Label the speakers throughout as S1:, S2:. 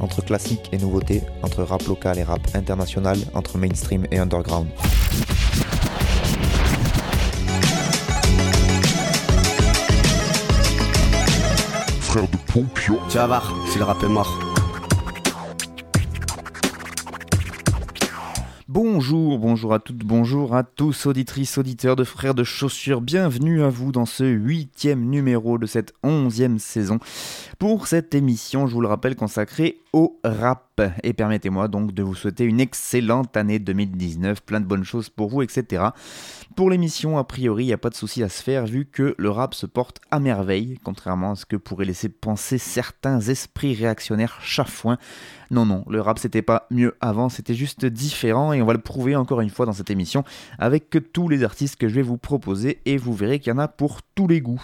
S1: Entre classique et nouveauté, entre rap local et rap international, entre mainstream et underground.
S2: Frère de Pompion.
S3: Tu vas voir, si le rap est mort.
S1: Bonjour, bonjour à toutes, bonjour à tous, auditrices, auditeurs de Frères de Chaussures, bienvenue à vous dans ce huitième numéro de cette onzième saison. Pour cette émission, je vous le rappelle, consacrée au rap. Et permettez-moi donc de vous souhaiter une excellente année 2019, plein de bonnes choses pour vous, etc. Pour l'émission, a priori, il n'y a pas de souci à se faire vu que le rap se porte à merveille, contrairement à ce que pourraient laisser penser certains esprits réactionnaires chafouins. Non, non, le rap c'était pas mieux avant, c'était juste différent et on va le prouver encore une fois dans cette émission avec tous les artistes que je vais vous proposer et vous verrez qu'il y en a pour tous les goûts.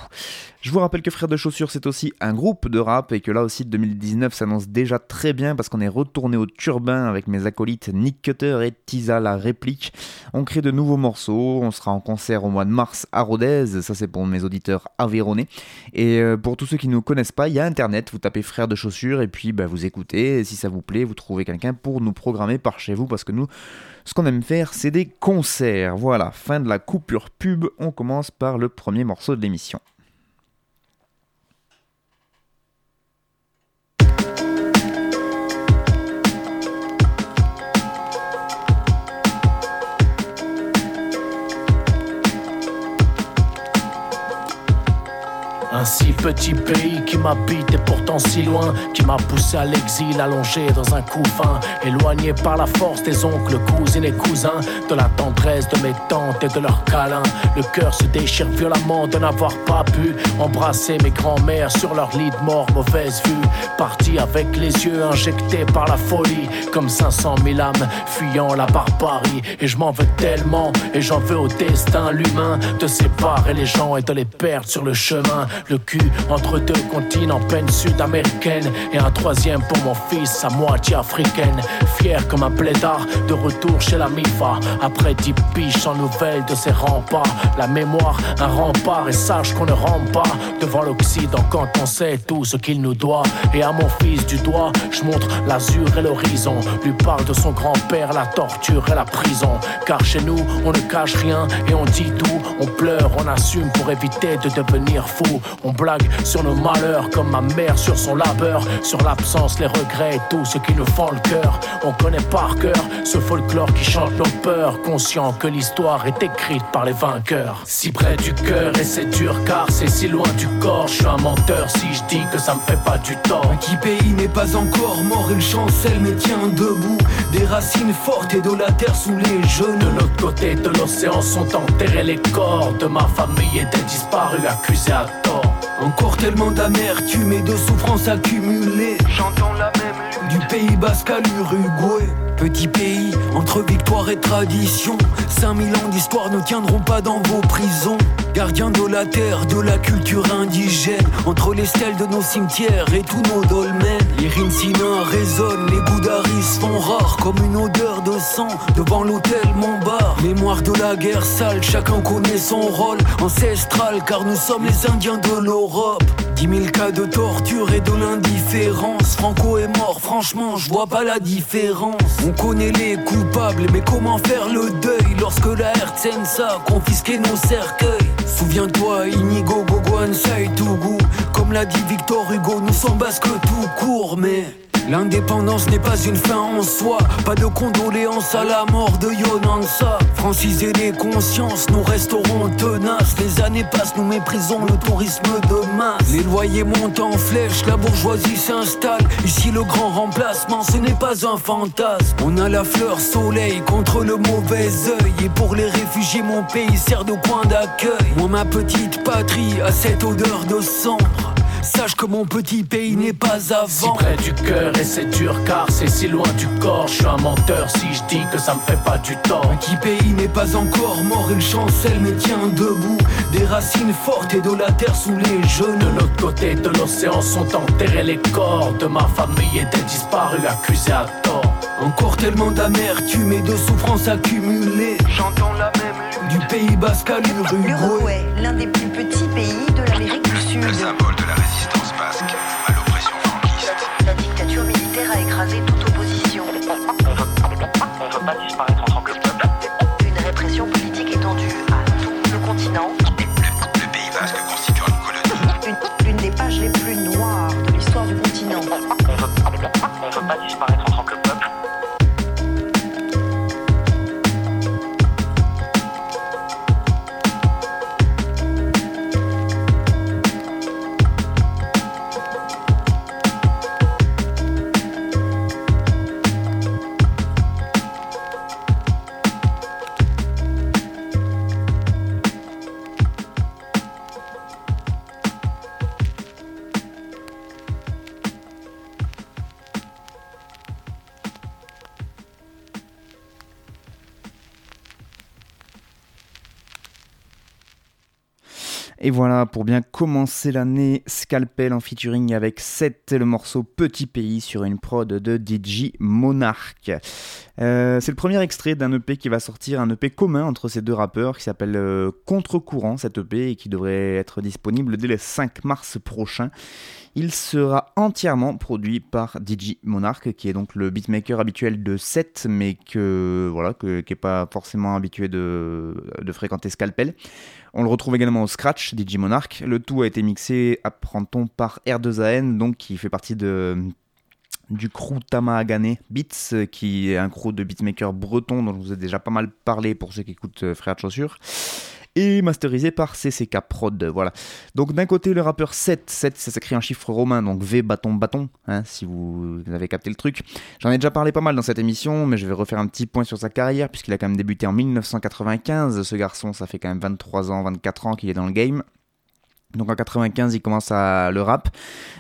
S1: Je vous rappelle que Frères de Chaussures c'est aussi un groupe de rap et que là aussi 2019 s'annonce déjà très bien parce qu'on est retourné au turbin avec mes acolytes Nick Cutter et Tisa la réplique. On crée de nouveaux morceaux, on sera en concert au mois de mars à Rodez, ça c'est pour mes auditeurs avéronnais. Et euh, pour tous ceux qui ne nous connaissent pas, il y a internet, vous tapez Frères de Chaussures et puis bah, vous écoutez, si ça vous plaît, vous trouvez quelqu'un pour nous programmer par chez vous parce que nous, ce qu'on aime faire, c'est des concerts. Voilà, fin de la coupure pub, on commence par le premier morceau de l'émission.
S4: Petit pays qui m'habite et pourtant si loin, qui m'a poussé à l'exil, allongé dans un couffin, éloigné par la force des oncles, cousines et cousins, de la tendresse de mes tantes et de leurs câlins. Le cœur se déchire violemment de n'avoir pas pu embrasser mes grands-mères sur leur lit de mort, mauvaise vue. Parti avec les yeux injectés par la folie, comme 500 000 âmes fuyant la barbarie. Et je m'en veux tellement, et j'en veux au destin, l'humain, de séparer les gens et de les perdre sur le chemin. Le cul entre deux continents, peine sud-américaine. Et un troisième pour mon fils, à moitié africaine. Fier comme un plaidard, de retour chez la MIFA. Après dix piches sans nouvelles de ses remparts. La mémoire, un rempart, et sache qu'on ne rampe pas devant l'Occident quand on sait tout ce qu'il nous doit. Et à mon fils du doigt, je montre l'azur et l'horizon. Lui parle de son grand-père, la torture et la prison. Car chez nous, on ne cache rien et on dit tout. On pleure, on assume pour éviter de devenir fou. On blague sur nos malheurs comme ma mère sur son labeur, sur l'absence, les regrets et tout ce qui nous fend le cœur. On connaît par cœur ce folklore qui chante nos peurs, conscient que l'histoire est écrite par les vainqueurs. Si près du cœur et c'est dur car c'est si loin du corps. Je suis un menteur si je dis que ça me fait pas du tort.
S5: Qui pays n'est pas encore mort, il chancelle mais tient debout. Des racines fortes et de la terre sous les genoux.
S4: De l'autre côté de l'océan sont enterrés les corps de ma famille et des disparus accusés à.
S5: Encore tellement d'amertume et de souffrance accumulée.
S6: J'entends la même
S5: Du Pays Basque à l'Uruguay. Petit pays, entre victoire et tradition. 5000 ans d'histoire ne tiendront pas dans vos prisons. Gardiens de la terre, de la culture indigène. Entre les stèles de nos cimetières et tous nos dolmens. Les rinsina résonnent, les goudaris font rares comme une odeur de sang devant l'hôtel Montbar. Mémoire de la guerre sale, chacun connaît son rôle ancestral car nous sommes les Indiens de l'Europe. Dix mille cas de torture et de l'indifférence. Franco est mort, franchement, je vois pas la différence. On connaît les coupables, mais comment faire le deuil lorsque la RTNSA a confisqué nos cercueils? Souviens-toi, Inigo, Gogo, Ansai, Tougou. Comme l'a dit Victor Hugo, nous sommes basques tout court, mais. L'indépendance n'est pas une fin en soi, pas de condoléances à la mort de Yonansa. Franciser les consciences, nous resterons tenaces. Les années passent, nous méprisons le tourisme de masse. Les loyers montent en flèche, la bourgeoisie s'installe. Ici, le grand remplacement, ce n'est pas un fantasme. On a la fleur soleil contre le mauvais œil. Et pour les réfugiés, mon pays sert de point d'accueil. Moi, ma petite patrie a cette odeur de cendre. Sache que mon petit pays n'est pas avant.
S4: Si près du cœur et c'est dur car c'est si loin du corps. Je suis un menteur si je dis que ça me fait pas du tort.
S5: Un petit pays n'est pas encore mort, il chancelle mais tient debout. Des racines fortes et de la terre sous les genoux.
S4: De l'autre côté de l'océan sont enterrés les corps de ma famille et des disparus accusés à tort.
S5: Encore tellement d'amertume et de souffrance accumulée.
S6: J'entends la même
S5: Du Pays Basque à l'Uruguay.
S7: L'Uruguay, l'un des plus petits pays de l'Amérique du Sud.
S8: Le symbole de la résistance basque à l'oppression franquiste.
S7: La dictature militaire a écrasé toute
S1: Et voilà, pour bien commencer l'année, Scalpel en featuring avec 7 le morceau Petit Pays sur une prod de DJ Monarch. Euh, c'est le premier extrait d'un EP qui va sortir, un EP commun entre ces deux rappeurs qui s'appelle euh, Contre-courant, cet EP, et qui devrait être disponible dès le 5 mars prochain. Il sera entièrement produit par DJ Monarch, qui est donc le beatmaker habituel de 7, mais que voilà, qui n'est pas forcément habitué de fréquenter Scalpel. On le retrouve également au Scratch, DJ Monarch. Le tout a été mixé, apprend-on, par R2AN, donc qui fait partie de, du crew Tamahagane Beats, qui est un crew de beatmakers bretons dont je vous ai déjà pas mal parlé pour ceux qui écoutent euh, Frères de Chaussures. Et masterisé par CCK Prod, voilà. Donc d'un côté le rappeur 7, 7 ça s'écrit en chiffre romain, donc V bâton bâton, hein, si vous avez capté le truc. J'en ai déjà parlé pas mal dans cette émission, mais je vais refaire un petit point sur sa carrière, puisqu'il a quand même débuté en 1995, ce garçon ça fait quand même 23 ans, 24 ans qu'il est dans le game. Donc en 95, il commence à le rap.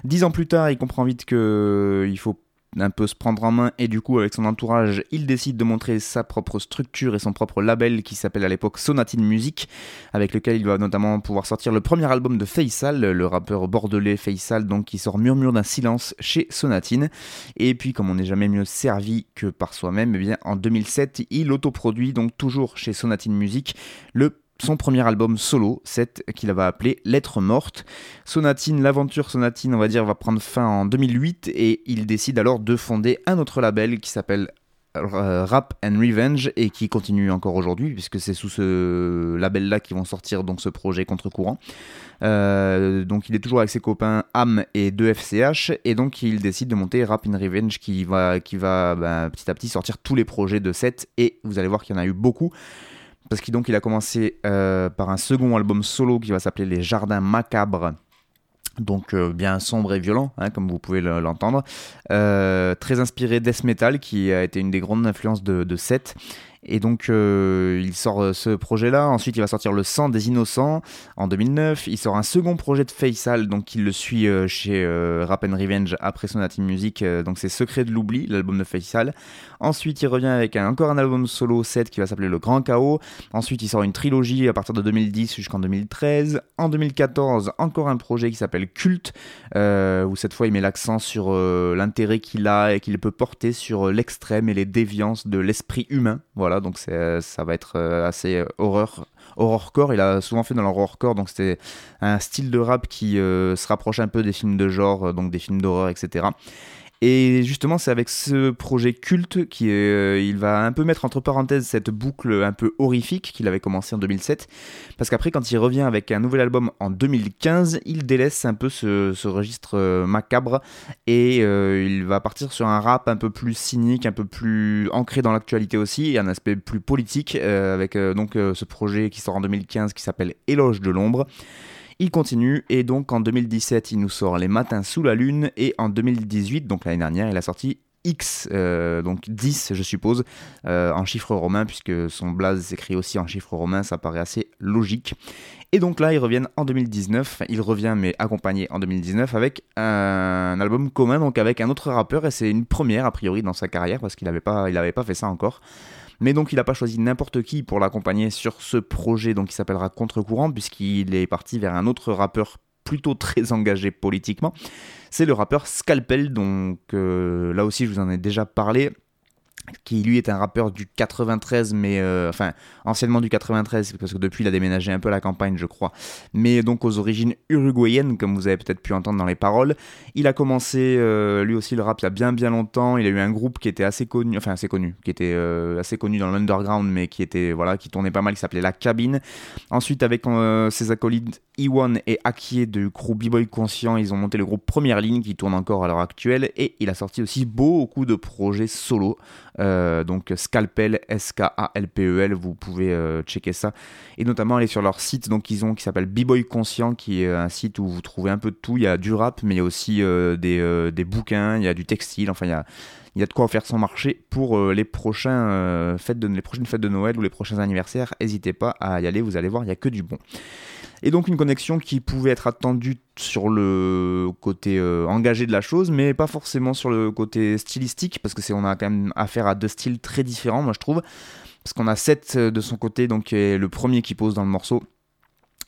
S1: Dix ans plus tard, il comprend vite que il faut un peu se prendre en main et du coup avec son entourage il décide de montrer sa propre structure et son propre label qui s'appelle à l'époque Sonatine Music avec lequel il va notamment pouvoir sortir le premier album de Faisal le rappeur bordelais Faisal donc qui sort Murmure d'un silence chez Sonatine. Et puis comme on n'est jamais mieux servi que par soi-même eh bien en 2007 il autoproduit donc toujours chez Sonatine Music le son premier album solo, set qu'il va appeler Lettre morte. Sonatine, l'aventure Sonatine, on va dire, va prendre fin en 2008 et il décide alors de fonder un autre label qui s'appelle euh, Rap and Revenge et qui continue encore aujourd'hui puisque c'est sous ce label là qu'ils vont sortir donc ce projet contre-courant. Euh, donc il est toujours avec ses copains Am et 2FCH et donc il décide de monter Rap and Revenge qui va, qui va ben, petit à petit sortir tous les projets de set et vous allez voir qu'il y en a eu beaucoup parce qu'il il a commencé euh, par un second album solo qui va s'appeler Les Jardins Macabres. Donc euh, bien sombre et violent, hein, comme vous pouvez le- l'entendre. Euh, très inspiré death metal, qui a été une des grandes influences de Seth. Et donc euh, il sort euh, ce projet-là. Ensuite il va sortir Le sang des innocents en 2009. Il sort un second projet de Faisal, donc il le suit euh, chez Rap Revenge après Sonatine Music. donc c'est Secret de l'oubli, l'album de Faisal. Ensuite il revient avec encore un album solo 7 qui va s'appeler Le Grand Chaos. Ensuite, il sort une trilogie à partir de 2010 jusqu'en 2013. En 2014, encore un projet qui s'appelle Culte, où cette fois il met l'accent sur l'intérêt qu'il a et qu'il peut porter sur l'extrême et les déviances de l'esprit humain. Voilà, donc ça va être euh, assez euh, horreur. Horrorcore, il a souvent fait dans l'horrorcore, donc c'était un style de rap qui euh, se rapproche un peu des films de genre, donc des films d'horreur, etc. Et justement, c'est avec ce projet culte qu'il il va un peu mettre entre parenthèses cette boucle un peu horrifique qu'il avait commencé en 2007. Parce qu'après, quand il revient avec un nouvel album en 2015, il délaisse un peu ce, registre euh, macabre et euh, il va partir sur un rap un peu plus cynique, un peu plus ancré dans l'actualité aussi, et un aspect plus politique euh, avec euh, donc euh, ce projet qui sort en 2015 qui s'appelle Éloge de l'ombre. Il continue et donc en 2017 il nous sort Les Matins sous la Lune et en 2018, donc l'année dernière, il a sorti X, euh, donc 10 je suppose, euh, en chiffres romains, puisque son blaze s'écrit aussi en chiffres romains, ça paraît assez logique. Et donc là, ils reviennent en 2019, il revient mais accompagné en 2019 avec un album commun, donc avec un autre rappeur, et c'est une première a priori dans sa carrière, parce qu'il n'avait pas, fait ça encore. Mais donc il n'a pas choisi n'importe qui pour l'accompagner sur ce projet donc qui s'appellera Contre-courant puisqu'il est parti vers un autre rappeur plutôt très engagé politiquement. C'est le rappeur Scalpel, donc euh, là aussi je vous en ai déjà parlé qui lui est un rappeur du 93, mais euh, enfin anciennement du 93, parce que depuis il a déménagé un peu la campagne, je crois, mais donc aux origines uruguayennes, comme vous avez peut-être pu entendre dans les paroles. Il a commencé euh, lui aussi le rap il y a bien bien longtemps. Il a eu un groupe qui était assez connu, enfin assez connu, qui était euh, assez connu dans l'underground, mais qui était voilà, qui tournait pas mal, qui s'appelait La Cabine. Ensuite, avec ses acolytes Iwan et Akie de crew B-Boy Conscient, ils ont monté le groupe Première Ligne, qui tourne encore à l'heure actuelle, et il a sorti aussi beaucoup de projets solo. Euh, donc Scalpel, S-K-A-L-P-E-L, vous pouvez euh, checker ça. Et notamment aller sur leur site donc ils ont, qui s'appelle B-Boy Conscient, qui est un site où vous trouvez un peu de tout. Il y a du rap, mais il y a aussi euh, des, bouquins, il y a du textile, enfin il y a, de quoi faire son marché pour les, les prochaines fêtes de Noël ou les prochains anniversaires. N'hésitez pas à y aller, vous allez voir, il n'y a que du bon. Et donc une connexion qui pouvait être attendue sur le côté euh, engagé de la chose, mais pas forcément sur le côté stylistique, parce que c'est on a quand même affaire à deux styles très différents, moi je trouve. Parce qu'on a Seth euh, de son côté, donc est le premier qui pose dans le morceau,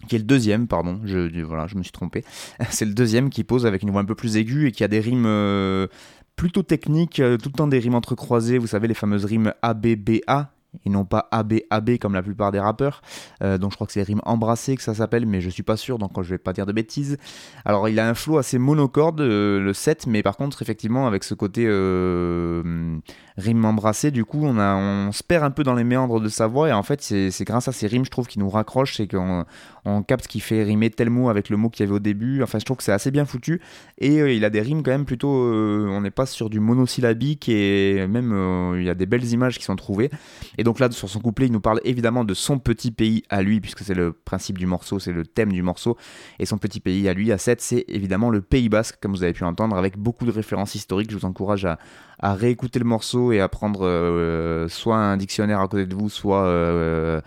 S1: qui est le deuxième, pardon, je, voilà, je me suis trompé. c'est le deuxième qui pose avec une voix un peu plus aiguë et qui a des rimes euh, plutôt techniques, tout le temps des rimes entrecroisées, vous savez, les fameuses rimes A-B-B-A, et non pas AB comme la plupart des rappeurs. Euh, donc je crois que c'est rimes embrassées que ça s'appelle, mais je suis pas sûr, donc je vais pas dire de bêtises. Alors il a un flow assez monocorde, euh, le 7, mais par contre, effectivement, avec ce côté euh, rime embrassée, du coup, on, a, on se perd un peu dans les méandres de sa voix, et en fait, c'est grâce à ces rimes, je trouve, qui nous raccrochent, c'est qu'on on capte qui fait rimer tel mot avec le mot qu'il y avait au début. Enfin, je trouve que c'est assez bien foutu, et il a des rimes quand même plutôt. on n'est pas sur du monosyllabique, et même il y a des belles images qui sont trouvées. Et donc là, sur son couplet, il nous parle évidemment de son petit pays à lui, puisque c'est le principe du morceau, c'est le thème du morceau. Et son petit pays à lui, à 7, c'est évidemment le Pays Basque, comme vous avez pu entendre, avec beaucoup de références historiques. Je vous encourage à, réécouter le morceau et à prendre euh, soit un dictionnaire à côté de vous, soit euh,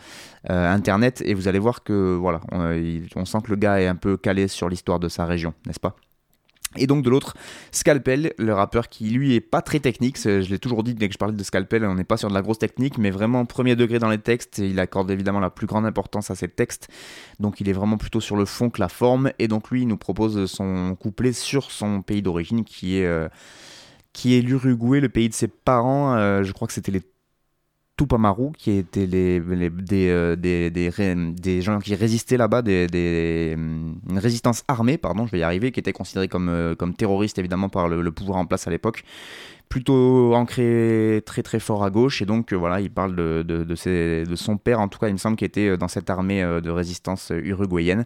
S1: euh, Internet. Et vous allez voir que voilà, on sent que le gars est un peu calé sur l'histoire de sa région, n'est-ce pas? Et donc de l'autre, Scalpel, le rappeur qui lui est pas très technique, je l'ai toujours dit dès que je parlais de Scalpel, on n'est pas sur de la grosse technique, mais vraiment premier degré dans les textes, il accorde évidemment la plus grande importance à ses textes, donc il est vraiment plutôt sur le fond que la forme, et donc lui il nous propose son couplet sur son pays d'origine qui est... qui est l'Uruguay, le pays de ses parents, euh, je crois que c'était les Tupamaru, qui étaient les, euh, des, des, des, gens qui résistaient là-bas, des, une résistance armée, pardon, je vais y arriver, qui étaient considérés comme, euh, comme terroristes évidemment par le, pouvoir en place à l'époque, plutôt ancré très très fort à gauche, et donc voilà, il parle de, de, de, de, son père, en tout cas il me semble, qui était dans cette armée de résistance uruguayenne.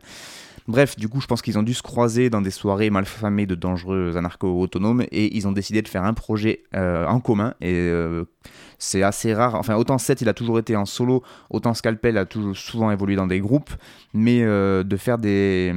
S1: Bref, du coup, je pense qu'ils ont dû se croiser dans des soirées malfamées de dangereux anarcho-autonomes et ils ont décidé de faire un projet en commun. Et c'est assez rare. Enfin, autant 7, il a toujours été en solo, autant Scalpel a toujours souvent évolué dans des groupes, mais euh, de faire des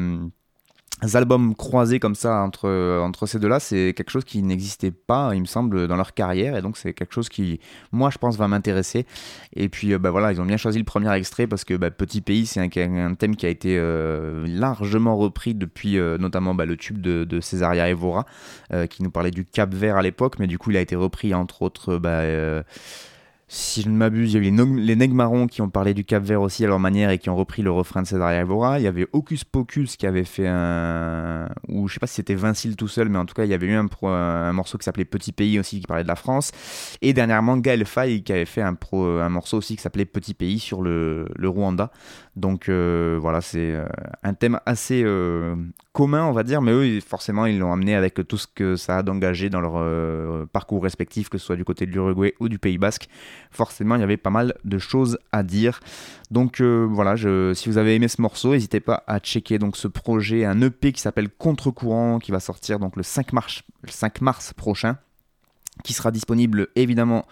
S1: albums croisés comme ça entre, entre ces deux-là, c'est quelque chose qui n'existait pas, il me semble, dans leur carrière, et donc c'est quelque chose qui, moi, je pense, va m'intéresser. Et puis, euh, bah voilà, ils ont bien choisi le premier extrait parce que bah, Petit Pays, c'est un, thème qui a été euh, largement repris depuis notamment bah, le tube de, de Césaria Evora, qui nous parlait du Cap Vert à l'époque, mais du coup, il a été repris entre autres bah, si je ne m'abuse, il y a eu les, Marrons qui ont parlé du Cap Vert aussi à leur manière et qui ont repris le refrain de César Evora. Il y avait Hocus Pocus qui avait fait un. Ou je sais pas si c'était Vincile tout seul, mais en tout cas, il y avait eu un, un morceau qui s'appelait Petit Pays aussi qui parlait de la France. Et dernièrement, Gaël Faye qui avait fait un, pro, morceau aussi qui s'appelait Petit Pays sur le Rwanda. Donc euh, voilà, c'est euh, un thème assez euh, commun, on va dire, mais eux, forcément, ils l'ont amené avec tout ce que ça a d'engagé dans leur parcours respectif, que ce soit du côté de l'Uruguay ou du Pays Basque. Forcément, il y avait pas mal de choses à dire. Donc voilà, si vous avez aimé ce morceau, n'hésitez pas à checker donc ce projet, un EP qui s'appelle Contre-courant, qui va sortir donc le 5 mars, le 5 mars prochain, qui sera disponible évidemment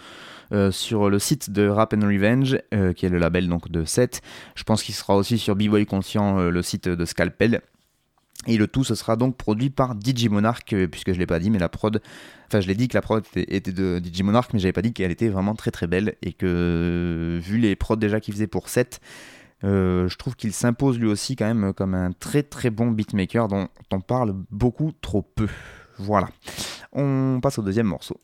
S1: euh, sur le site de Rap and Revenge, euh, qui est le label donc de 7. Je pense qu'il sera aussi sur B-Boy Conscient, euh, le site de Scalpel. Et le tout, ce sera donc produit par Digimonarch, euh, puisque je l'ai pas dit, mais la prod, enfin je l'ai dit que la prod était, de Digimonarch, mais j'avais pas dit qu'elle était vraiment très très belle, et que vu les prods déjà qu'il faisait pour 7, euh, je trouve qu'il s'impose lui aussi quand même comme un très très bon beatmaker dont on parle beaucoup trop peu. Voilà. On passe au deuxième morceau.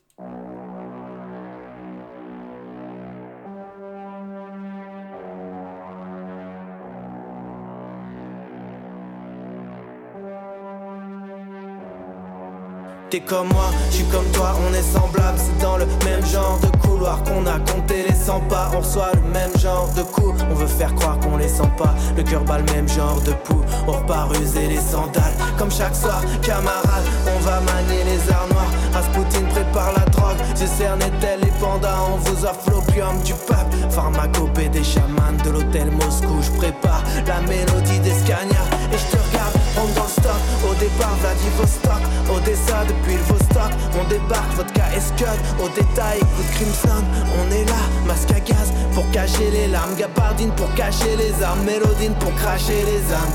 S9: T'es comme moi, je suis comme toi, on est semblable, c'est dans le même genre de couloir qu'on a compté les 100 pas, on reçoit le même genre de coups, on veut faire croire qu'on les sent pas, le cœur bat le même genre de pouls, on repart user les sandales, comme chaque soir, camarade, on va manier les arts noirs, Rasputin prépare la drogue, je cerné tel les pandas, on vous offre l'opium du peuple, pharmacopée des chamans de l'hôtel Moscou, je prépare la mélodie des Scania, et je te on dans le stock, au départ Vladivostok, Odessa depuis le Vostok, on débarque, vodka et scud, au détail, coup de Crimson, on est là, masque à gaz, pour cacher les larmes, gabardine. Pour cacher les armes, mélodine. Pour cracher les âmes,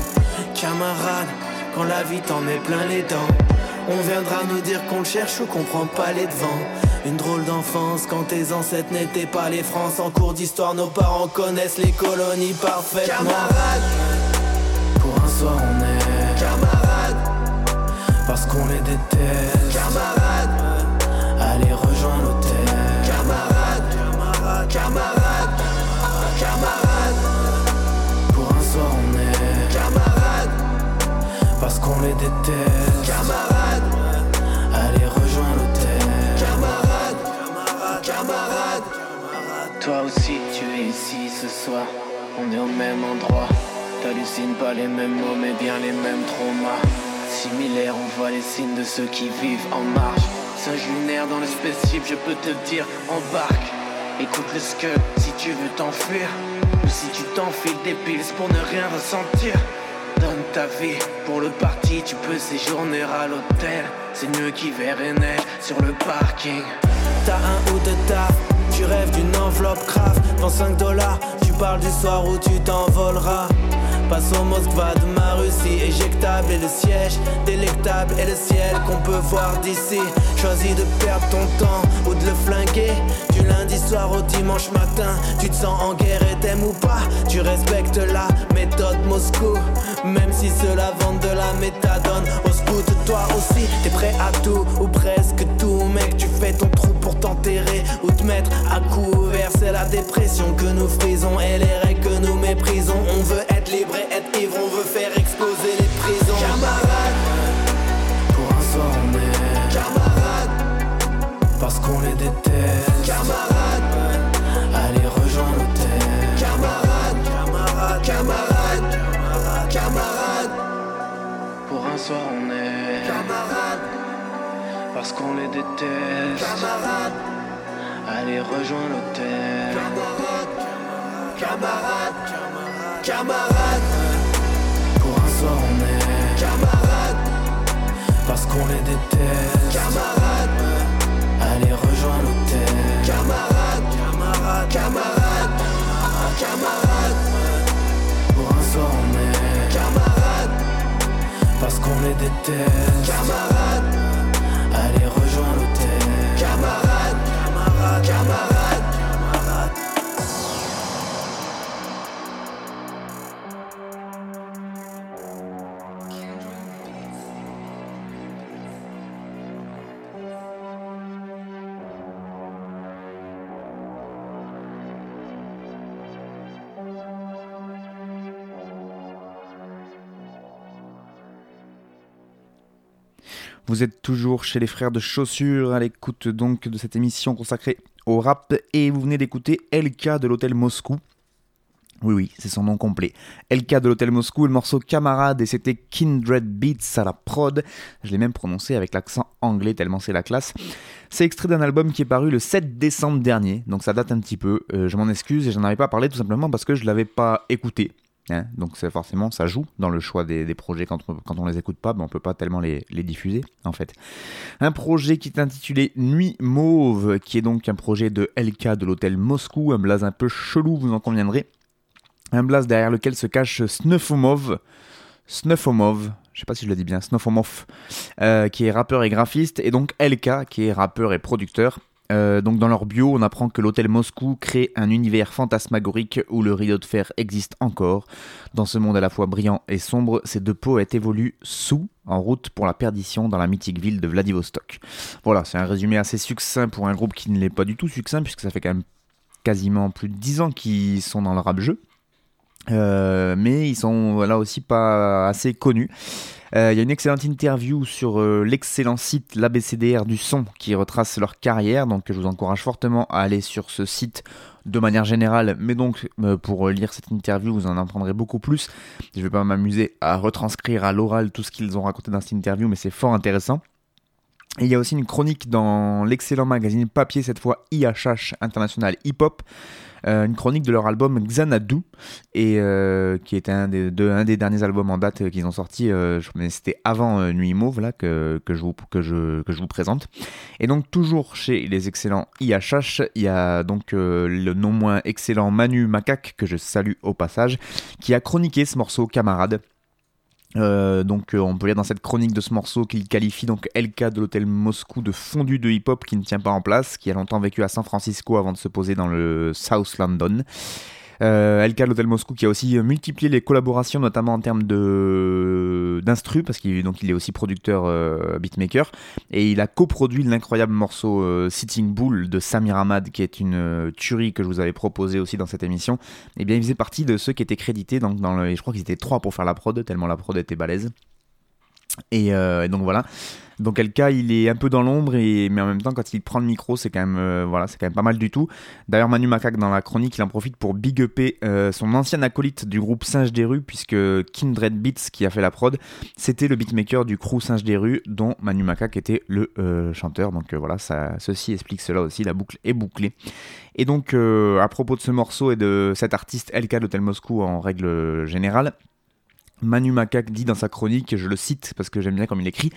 S9: camarade, quand la vie t'en met plein les dents, on viendra nous dire qu'on le cherche ou qu'on prend pas les devants. Une drôle d'enfance quand tes ancêtres n'étaient pas les France. En cours d'histoire, nos parents connaissent les colonies parfaitement. Camarade, pour un soir on est camarades, parce qu'on les déteste. Camarades, allez rejoindre l'hôtel. Camarades, camarades, camarades, camarades. Pour un soir on est camarades, parce qu'on les déteste. Camarades, allez rejoindre l'hôtel. Camarades, camarades, camarades. Toi aussi tu es ici ce soir, on est au même endroit. T'hallucines pas les mêmes mots mais bien les mêmes traumas. Similaires, on voit les signes de ceux qui vivent en marge. Singe lunaire dans le spécifique, je peux te dire, embarque. Écoute le scud si tu veux t'enfuir. Ou si tu t'enfiles des piles pour ne rien ressentir. Donne ta vie pour le parti, tu peux séjourner à l'hôtel. C'est mieux qu'hiver et neige sur le parking. T'as un ou deux taf, tu rêves d'une enveloppe grave. Dans 5 dollars, tu parles du soir où tu t'envoleras. Passe au Moskva de ma Russie, éjectable et le siège, délectable et le ciel qu'on peut voir d'ici. Choisis de perdre ton temps ou de le flinguer. Du lundi soir au dimanche matin, tu te sens en guerre et t'aimes ou pas. Tu respectes la méthode Moscou, même si cela vend de la méthadone. Au scout, toi aussi, t'es prêt à tout ou presque tout, mec. Tu fais ton trou pour t'enterrer ou te mettre à couvert. C'est la dépression que nous frisons et les règles que nous méprisons. On veut être libre et être ivre, on veut faire exploser les prisons. Camarades, pour un soir on est camarades, parce qu'on les déteste. Camarades, allez rejoindre l'hôtel. Camarades, camarades, camarades, camarades. Pour un soir on est camarades, parce qu'on les déteste. Camarades, allez rejoindre l'hôtel. Camarades, camarades, camarades. Pour un soir on est camarades, parce qu'on les déteste. Camarades, allez rejoindre l'hôtel. Camarades, camarades, camarades, camarades. Pour un soir on est camarades, parce qu'on les déteste. Camarades,
S1: Vous êtes toujours chez les frères de chaussures à l'écoute donc de cette émission consacrée au rap et vous venez d'écouter LK de l'hôtel Moscou. Oui, oui, c'est son nom complet. LK de l'hôtel Moscou, le morceau Camarade et c'était Kindred Beats à la prod. Je l'ai même prononcé avec l'accent anglais tellement c'est la classe. C'est extrait d'un album qui est paru le 7 décembre dernier, donc ça date un petit peu. Euh, je m'en excuse et j'en avais pas parlé tout simplement parce que je l'avais pas écouté. Hein, donc c'est forcément ça joue dans le choix des, projets quand on, quand les écoute pas, ben on peut pas tellement les, diffuser en fait. Un projet qui est intitulé Nuit Mauve, qui est donc un projet de LK de l'hôtel Moscou, un blaze un peu chelou, vous en conviendrez. Un blaze derrière lequel se cache Snuffomov. Snuffomov, je sais pas si je le dis bien, Snowfomorph, euh, qui est rappeur et graphiste, et donc LK, qui est rappeur et producteur. Euh, donc dans leur bio, on apprend que l'hôtel Moscou crée un univers fantasmagorique où le rideau de fer existe encore. Dans ce monde à la fois brillant et sombre, ces deux poètes évoluent sous, en route pour la perdition dans la mythique ville de Vladivostok. Voilà, c'est un résumé assez succinct pour un groupe qui ne l'est pas du tout succinct, puisque ça fait quand même quasiment plus de 10 ans qu'ils sont dans le rap jeu. Euh, mais ils sont là aussi pas assez connus. Euh, Il y a une excellente interview sur euh, l'excellent site l'ABCDR du son qui retrace leur carrière, donc je vous encourage fortement à aller sur ce site de manière générale, mais donc pour lire cette interview, vous en apprendrez beaucoup plus. Je vais pas m'amuser à retranscrire à l'oral tout ce qu'ils ont raconté dans cette interview, mais c'est fort intéressant. Il y a aussi une chronique dans l'excellent magazine papier, cette fois IHH International Hip Hop, euh, une chronique de leur album Xanadu, et, euh, qui était un des, de, un des derniers albums en date qu'ils ont sorti, euh, mais c'était avant euh, Nuit Mauve là, que, que, je vous, que, je, que je vous présente. Et donc toujours chez les excellents IHH, il y a donc euh, le non moins excellent Manu Macaque, que je salue au passage, qui a chroniqué ce morceau Camarade. Euh, donc euh, on peut lire dans cette chronique de ce morceau qu'il qualifie donc LK de l'hôtel Moscou de fondu de hip-hop qui ne tient pas en place, qui a longtemps vécu à San Francisco avant de se poser dans le South London. Euh, LK de l'hôtel Moscou qui a aussi multiplié les collaborations notamment en termes de d'instru parce qu'il donc il est aussi producteur euh, beatmaker. Et il a coproduit l'incroyable morceau euh, Sitting Bull de Samir Ahmad qui est une euh, tuerie que je vous avais proposé aussi dans cette émission. Et bien il faisait partie de ceux qui étaient crédités donc dans le, je crois qu'ils étaient trois pour faire la prod tellement la prod était balèze. Euh, et donc voilà donc LK il est un peu dans l'ombre et mais en même temps quand il prend le micro c'est quand même euh, voilà c'est quand même pas mal du tout. D'ailleurs Manu Macaque dans la chronique il en profite pour big upper euh, son ancien acolyte du groupe Singe des rues puisque Kindred Beats qui a fait la prod c'était le beatmaker du crew Singe des rues dont Manu Macaque était le euh, chanteur. Donc voilà ça ceci explique cela aussi la boucle est bouclée. Et donc à propos de ce morceau et de cet artiste LK d'Hôtel Moscou en règle générale Manu Macaque dit dans sa chronique, je le cite parce que j'aime bien comme il écrit,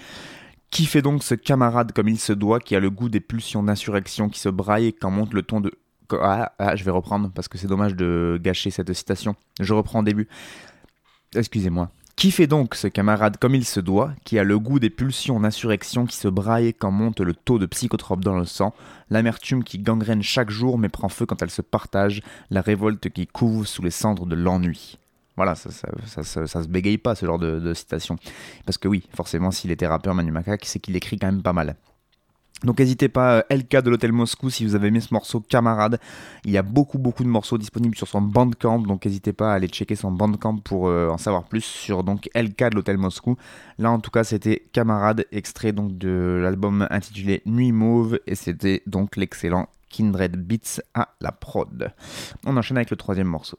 S1: qui fait donc ce camarade comme il se doit, qui a le goût des pulsions d'insurrection, qui se braille quand monte le ton de... Ah, ah, je vais reprendre parce que c'est dommage de gâcher cette citation. Je reprends au début. Excusez-moi. Qui fait donc ce camarade comme il se doit, qui a le goût des pulsions d'insurrection, qui se braille quand monte le taux de psychotropes dans le sang, l'amertume qui gangrène chaque jour mais prend feu quand elle se partage, la révolte qui couve sous les cendres de l'ennui. Voilà, ça, ça, ça, ça- se bégaye pas ce genre de, de citation. Parce que oui, forcément, s'il était rappeur Manu Macaque, c'est qu'il écrit quand même pas mal. Donc n'hésitez pas, euh, LK de l'Hôtel Moscou, si vous avez aimé ce morceau Camarade. Il y a beaucoup beaucoup de morceaux disponibles sur son Bandcamp, donc n'hésitez pas à aller checker son Bandcamp pour euh, en savoir plus sur donc LK de l'Hôtel Moscou. Là en tout cas c'était Camarade, extrait donc de l'album intitulé Nuit Mauve, et c'était donc l'excellent Kindred Beats à la prod. On enchaîne avec le troisième morceau.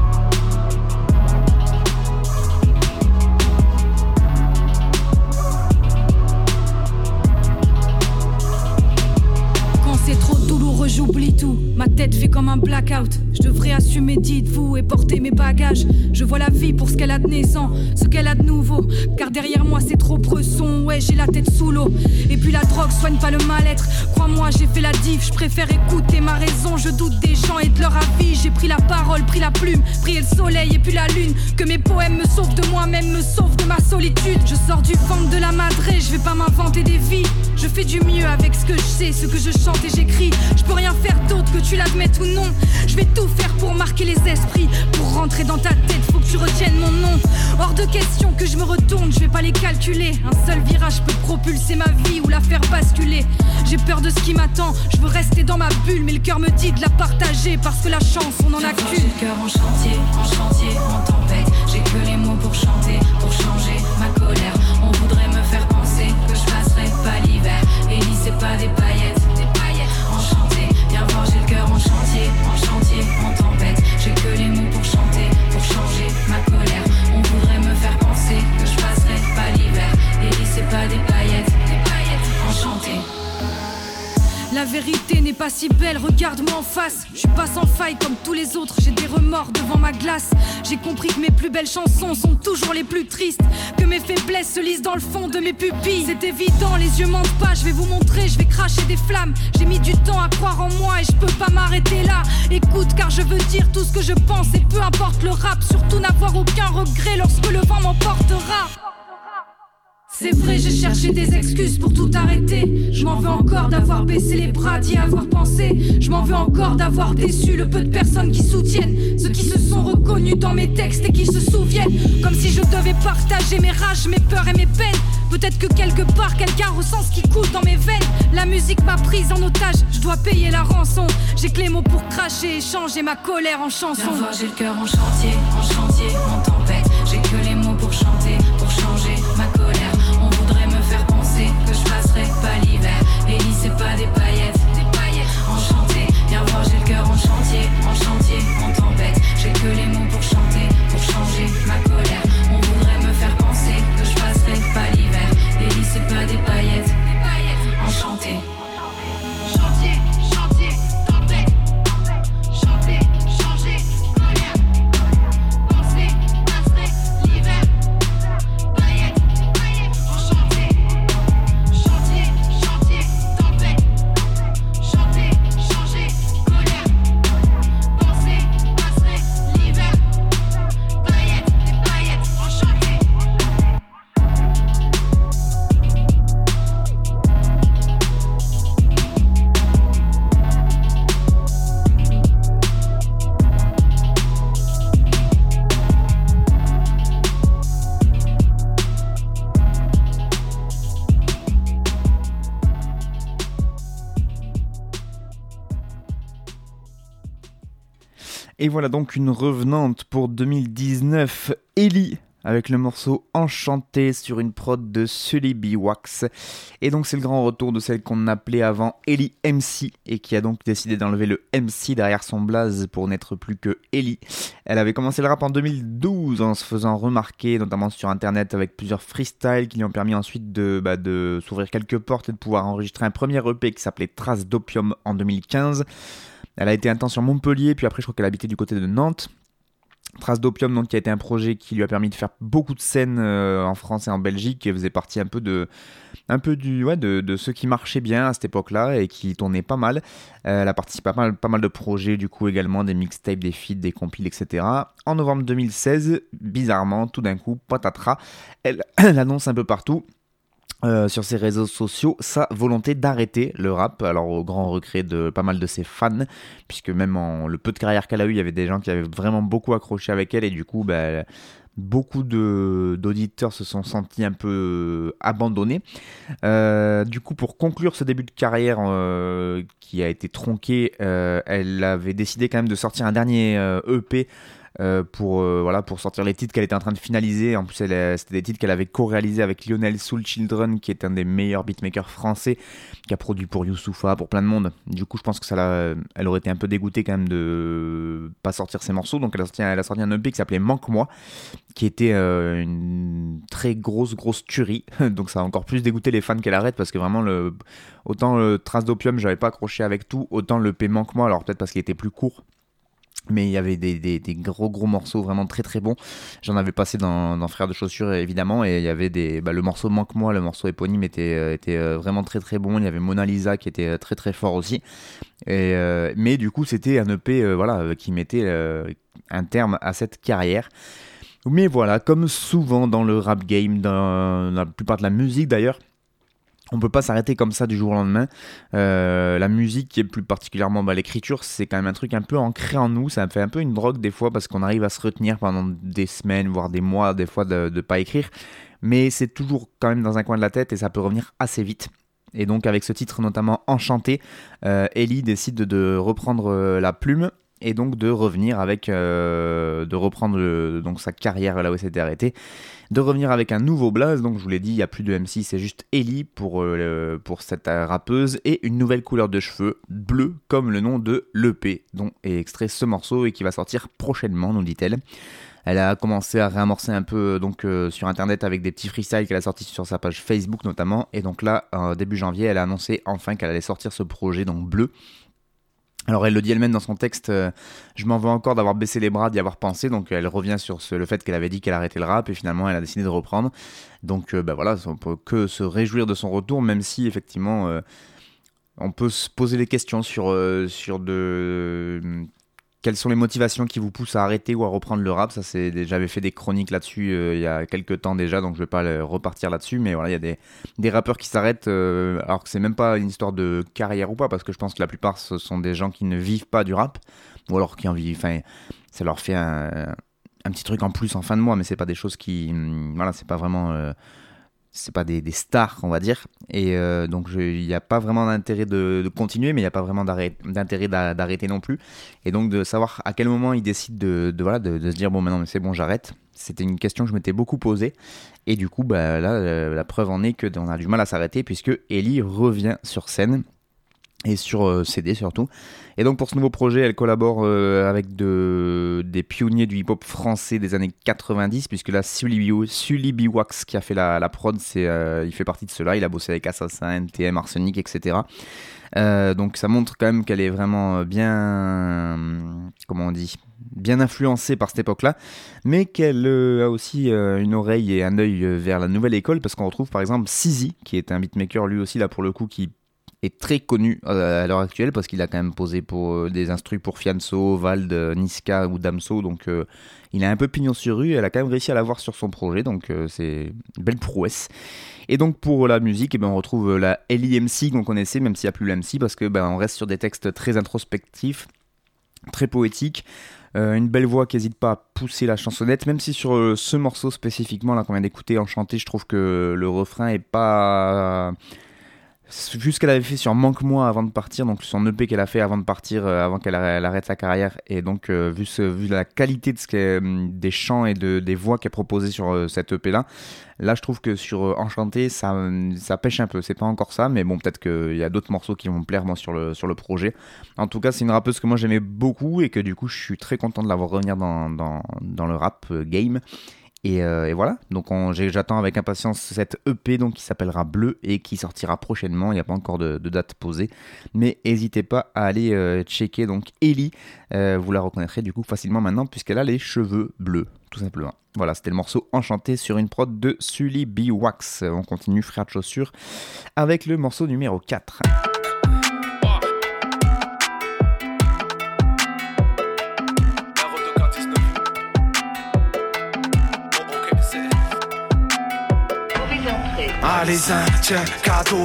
S10: Ma tête fait comme un blackout. Je devrais assumer, dites-vous, et porter mes bagages. Je vois la vie pour ce qu'elle a de naissant, ce qu'elle a de nouveau. Car derrière moi, c'est trop bresson. Ouais, j'ai la tête sous l'eau. Et puis la drogue soigne pas le mal-être. Crois-moi, j'ai fait la diff. Je préfère écouter ma raison. Je doute des gens et de leur avis. J'ai pris la parole, pris la plume, prié le soleil et puis la lune. Que mes poèmes me sauvent de moi-même, me sauvent de ma solitude. Je sors du ventre de la madré, je vais pas m'inventer des vies. Je fais du mieux avec ce que je sais, ce que je chante et j'écris. Je peux rien faire d'autre que tu l'admettes ou non. Je vais tout faire pour marquer les esprits. Pour rentrer dans ta tête, faut que tu retiennes mon nom. Hors de question que je me retourne, je vais pas les calculer. Un seul virage peut propulser ma vie ou la faire basculer. J'ai peur de ce qui m'attend, je veux rester dans ma bulle, mais le cœur me dit de la partager parce que la chance, on en a qu'une.
S11: le cœur en chantier, en chantier, en tempête. J'ai que les mots pour chanter, pour changer ma colère. On voudrait me faire penser que je passerai pas l'hiver. Ellie, c'est pas des paillettes. Chantier, en chantier, en tempête.
S10: La vérité n'est pas si belle, regarde-moi en face. Je suis pas sans faille comme tous les autres, j'ai des remords devant ma glace. J'ai compris que mes plus belles chansons sont toujours les plus tristes. Que mes faiblesses se lisent dans le fond de mes pupilles. C'est évident, les yeux mentent pas, je vais vous montrer, je vais cracher des flammes. J'ai mis du temps à croire en moi et je peux pas m'arrêter là. Écoute, car je veux dire tout ce que je pense et peu importe le rap, surtout n'avoir aucun regret lorsque le vent m'emportera. C'est vrai, j'ai cherché des excuses pour tout arrêter. Je m'en veux encore d'avoir baissé les bras, d'y avoir pensé. Je m'en veux encore d'avoir déçu le peu de personnes qui soutiennent. Ceux qui se sont reconnus dans mes textes et qui se souviennent. Comme si je devais partager mes rages, mes peurs et mes peines. Peut-être que quelque part, quelqu'un ressent ce qui coule dans mes veines. La musique m'a prise en otage, je dois payer la rançon. J'ai que les mots pour cracher changer ma colère en chanson.
S11: J'ai le cœur en chantier, en chantier, en tempête. J'ai que les mots pour chanter, pour changer
S1: Et voilà donc une revenante pour 2019, Ellie, avec le morceau Enchanté sur une prod de Sully B. Wax. Et donc c'est le grand retour de celle qu'on appelait avant Ellie MC, et qui a donc décidé d'enlever le MC derrière son blaze pour n'être plus que Ellie. Elle avait commencé le rap en 2012 en se faisant remarquer, notamment sur internet, avec plusieurs freestyles qui lui ont permis ensuite de, bah, s'ouvrir quelques portes et de pouvoir enregistrer un premier EP qui s'appelait Trace d'Opium en 2015. Elle a été un temps sur Montpellier, puis après je crois qu'elle habitait du côté de Nantes. Trace d'Opium, donc, qui a été un projet qui lui a permis de faire beaucoup de scènes euh, en France et en Belgique, et faisait partie un peu de, un du, ouais, de, de qui marchaient bien à cette époque-là et qui tournaient pas mal. Euh, elle a participé à pas mal, de projets, du coup, également des mixtapes, des feats, des compiles, etc. En novembre 2016, bizarrement, tout d'un coup, patatras, elle, elle annonce un peu partout euh, sur ses réseaux sociaux sa volonté d'arrêter le rap, alors au grand regret de pas mal de ses fans, puisque même en le peu de carrière qu'elle a eu, il y avait des gens qui avaient vraiment beaucoup accroché avec elle, et du coup, bah, beaucoup d'auditeurs se sont sentis un peu abandonnés. Euh, du coup, pour conclure ce début de carrière euh, qui a été tronqué, euh, elle avait décidé quand même de sortir un dernier euh, EP euh, pour, euh, voilà, pour sortir les titres qu'elle était en train de finaliser. En plus, euh, c'était des titres qu'elle avait co-réalisés avec Lionel Soul Children, qui est un des meilleurs beatmakers français, qui a produit pour Youssoufa, pour plein de monde. Du coup, je pense que ça elle aurait été un peu dégoûtée quand même de pas sortir ses morceaux. Donc, elle a sorti, elle a sorti un EP qui s'appelait Manque-moi, qui était une très grosse, grosse tuerie. donc, ça a encore plus dégoûté les fans qu'elle arrête, parce que vraiment, le, autant le Trace d'Opium, j'avais pas accroché avec tout, autant le EP Manque-moi, alors peut-être parce qu'il était plus court mais il y avait des, gros gros morceaux vraiment très très bons. J'en avais passé dans, dans Frères de chaussures évidemment et il y avait des bah, le morceau manque moi, le morceau éponyme était euh, euh, vraiment très très bon. Il y avait Mona Lisa qui était euh, très très fort aussi. Mais du coup c'était un EP voilà qui mettait un terme à cette carrière. Mais voilà, comme souvent dans le rap game, dans la plupart de la musique d'ailleurs, on peut pas s'arrêter comme ça du jour au lendemain. Euh, la musique et plus particulièrement bah, l'écriture, c'est quand même un truc un peu ancré en nous. Ça me fait un peu une drogue des fois parce qu'on arrive à se retenir pendant des semaines, voire des mois, des fois de ne pas écrire. Mais c'est toujours quand même dans un coin de la tête et ça peut revenir assez vite. Et donc avec ce titre notamment Enchanté, euh, Ellie décide de reprendre euh, la plume et donc de revenir avec, euh, de reprendre donc sa carrière là où elle s'était arrêtée, de revenir avec un nouveau blaze. Donc je vous l'ai dit, il n'y a plus de MC, c'est juste Ellie pour, euh, cette rappeuse et une nouvelle couleur de cheveux, bleu comme le nom de l'EP dont est extrait ce morceau et qui va sortir prochainement, nous dit-elle. Elle a commencé à réamorcer un peu donc euh, sur internet avec des petits freestyles qu'elle a sortis sur sa page Facebook notamment. Et donc là, euh, début janvier, elle a annoncé enfin qu'elle allait sortir ce projet donc bleu Alors elle le dit elle-même dans son texte, euh, je m'en veux encore d'avoir baissé les bras, d'y avoir pensé, donc elle revient sur le fait qu'elle avait dit qu'elle arrêtait le rap et finalement elle a décidé de reprendre. Donc euh, bah voilà, on peut que se réjouir de son retour, même si effectivement euh, on peut se poser des questions sur, sur de... Quelles sont les motivations qui vous poussent à arrêter ou à reprendre le rap? Ça, c'est j'avais fait des chroniques là-dessus euh, il y a quelques temps déjà, donc je vais pas repartir là-dessus. Mais voilà, il y a des, rappeurs qui s'arrêtent, euh, alors que c'est même pas une histoire de carrière ou pas, parce que je pense que la plupart ce sont des gens qui ne vivent pas du rap, ou alors qui en vivent. Enfin, ça leur fait un, un petit truc en plus en fin de mois, mais c'est pas des choses qui, hum, voilà, c'est pas vraiment. C'est pas des, stars, on va dire. Et euh, donc, il n'y a pas vraiment d'intérêt de, continuer, mais il n'y a pas vraiment d'intérêt d'a- d'arrêter non plus. Et donc, de savoir à quel moment il décide de, de, se dire, bon, maintenant, c'est bon, j'arrête. C'était une question que je m'étais beaucoup posée. Et du coup, bah, là, euh, la preuve en est que on a du mal à s'arrêter, puisque Ellie revient sur scène et sur euh, CD surtout. Et donc pour ce nouveau projet, elle collabore euh, avec de, des pionniers du hip-hop français des années 90, puisque là, Sully Bi- Sully Biwax qui a fait la, la prod, euh, il fait partie de cela. Il a bossé avec Assassin, NTM, Arsenic, etc. Donc ça montre quand même qu'elle est vraiment bien, comment on dit, bien influencée par cette époque-là, mais qu'elle a aussi une oreille et un œil vers la nouvelle école, parce qu'on retrouve par exemple Sizi, qui est un beatmaker lui aussi là pour le coup, qui est très connu euh, à l'heure actuelle parce qu'il a quand même posé pour euh, des instrus pour Fianso, Vald, Niska ou Damso. Donc euh, il a un peu pignon sur rue. Elle a quand même réussi à l'avoir sur son projet. Donc c'est une belle prouesse. Et donc pour la musique eh ben, on retrouve la LIMC qu'on connaissait même s'il n'y a plus l'MC parce que ben, on reste sur des textes très introspectifs très poétiques. Une belle voix qui n'hésite pas à pousser la chansonnette, même si sur ce morceau spécifiquement là qu'on vient d'écouter en chanté, je trouve que le refrain est pas vu ce qu'elle avait fait sur Manque-moi avant de partir, donc son EP qu'elle a fait avant de partir, euh, avant qu'elle arrête, sa carrière, et donc euh, vu, ce, vu la qualité de ce des chants et de, des voix qu'elle proposait sur euh, cette EP là, là je trouve que sur euh, Enchanté ça, pêche un peu, c'est pas encore ça, mais bon peut-être qu'il y a d'autres morceaux qui vont plaire moi sur le, projet. En tout cas c'est une rappeuse que moi j'aimais beaucoup et que du coup je suis très content de la voir revenir dans, dans, le rap game. Et, euh, et voilà, donc j'attends avec impatience cette EP donc, qui s'appellera Bleu et qui sortira prochainement. Il n'y a pas encore de, de date posée, mais n'hésitez pas à aller euh, checker donc Ellie. Euh, vous la reconnaîtrez du coup facilement maintenant puisqu'elle a les cheveux bleus, tout simplement. Voilà, c'était le morceau Enchanté sur une prod de Sully B. Wax. On continue, frère de chaussures, avec le morceau numéro 4.
S12: Allez, un, tiens, cadeau.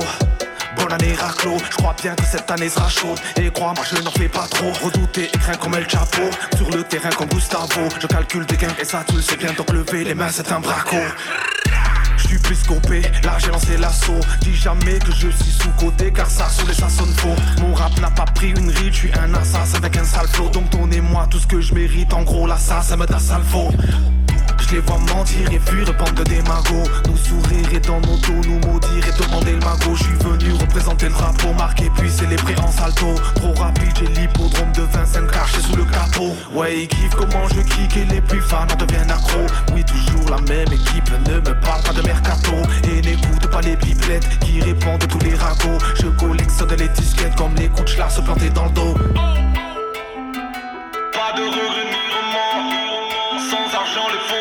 S12: Bonne année raclo, je crois bien que cette année sera chaude. Et crois-moi je n'en fais pas trop. Redouté et craint comme El Chapo Sur le terrain comme Gustavo. Je calcule des gains et ça tu le sais bien. Donc lever les mains c'est un braco. Je suis plus scopé, là j'ai lancé l'assaut. Dis jamais que je suis sous-côté car ça sous les ça sonne faux. Mon rap n'a pas pris une ride, je suis un assassin avec un sale flow. Donc donnez-moi tout ce que je mérite, en gros là ça, ça me da salvo je les vois mentir et fuir, bande de démagos. Nous sourire et dans nos dos nous maudire et demander le magot. Je suis venu représenter le drapeau marqué puis célébrer en salto. Trop rapide j'ai l'hippodrome de Vincennes caché sous le capot. Ouais ils kiffent comment je kick et les plus fans en deviennent accros. Oui toujours la même équipe, ne me parle pas de mercato. Et n'écoute pas les pipelettes qui répondent de tous les ragots. Je collectionne les disquettes comme les couches là se planter dans le dos.
S13: Pas de regret ni remords. Sans argent, les faux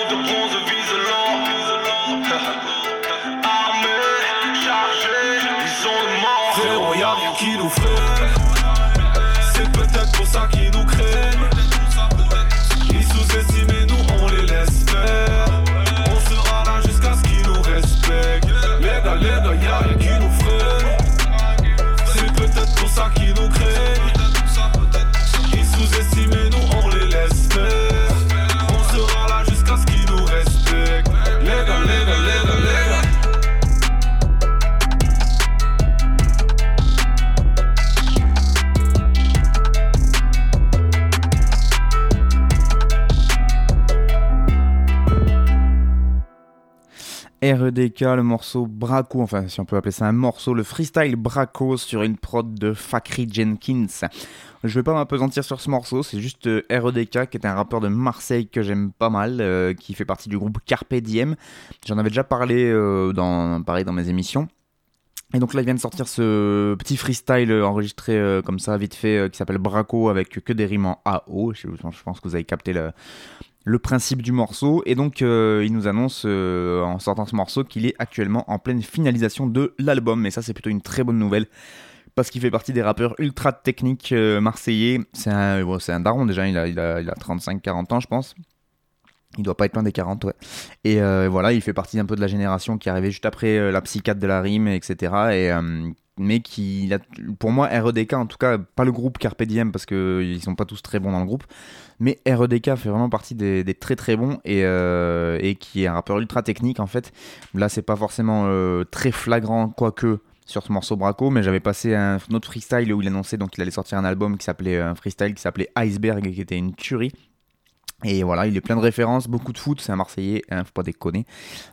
S13: souffle Le
S1: morceau Braco, enfin si on peut appeler ça un morceau, le freestyle Braco sur une prod de Fakri Jenkins. Je vais pas m'apesantir sur ce morceau, c'est juste euh, REDK qui est un rappeur de Marseille que j'aime pas mal, euh, qui fait partie du groupe Carpe Diem. J'en avais déjà parlé euh, dans, pareil, dans mes émissions. Et donc là, il vient de sortir ce petit freestyle euh, enregistré comme ça, vite fait, qui s'appelle Braco, avec que des rimes en AO. Je, je pense que vous avez capté le, le principe du morceau. Et donc, euh, il nous annonce, euh, en sortant ce morceau, qu'il est actuellement en pleine finalisation de l'album. Et ça, c'est plutôt une très bonne nouvelle. Parce qu'il fait partie des rappeurs ultra techniques euh, marseillais. C'est un, bon, un daron déjà, il a, il a, il a 35-40 ans, je pense. Il doit pas être loin des 40, ouais. Et voilà, il fait partie un peu de la génération qui est arrivée juste après la psychiatre de la rime, etc. Et, mais qui, pour moi, REDK, en tout cas, pas le groupe Carpe Diem, parce qu'ils sont pas tous très bons dans le groupe, mais REDK fait vraiment partie des, très très bons et, euh, et qui est un rappeur ultra technique, en fait. Là, c'est pas forcément euh, très flagrant, quoique sur ce morceau Braco, mais j'avais passé un, autre freestyle où il annonçait donc il allait sortir un album qui s'appelait un freestyle qui s'appelait Iceberg et qui était une tuerie. Et voilà, il est plein de références, beaucoup de foot, c'est un Marseillais, hein, faut pas déconner.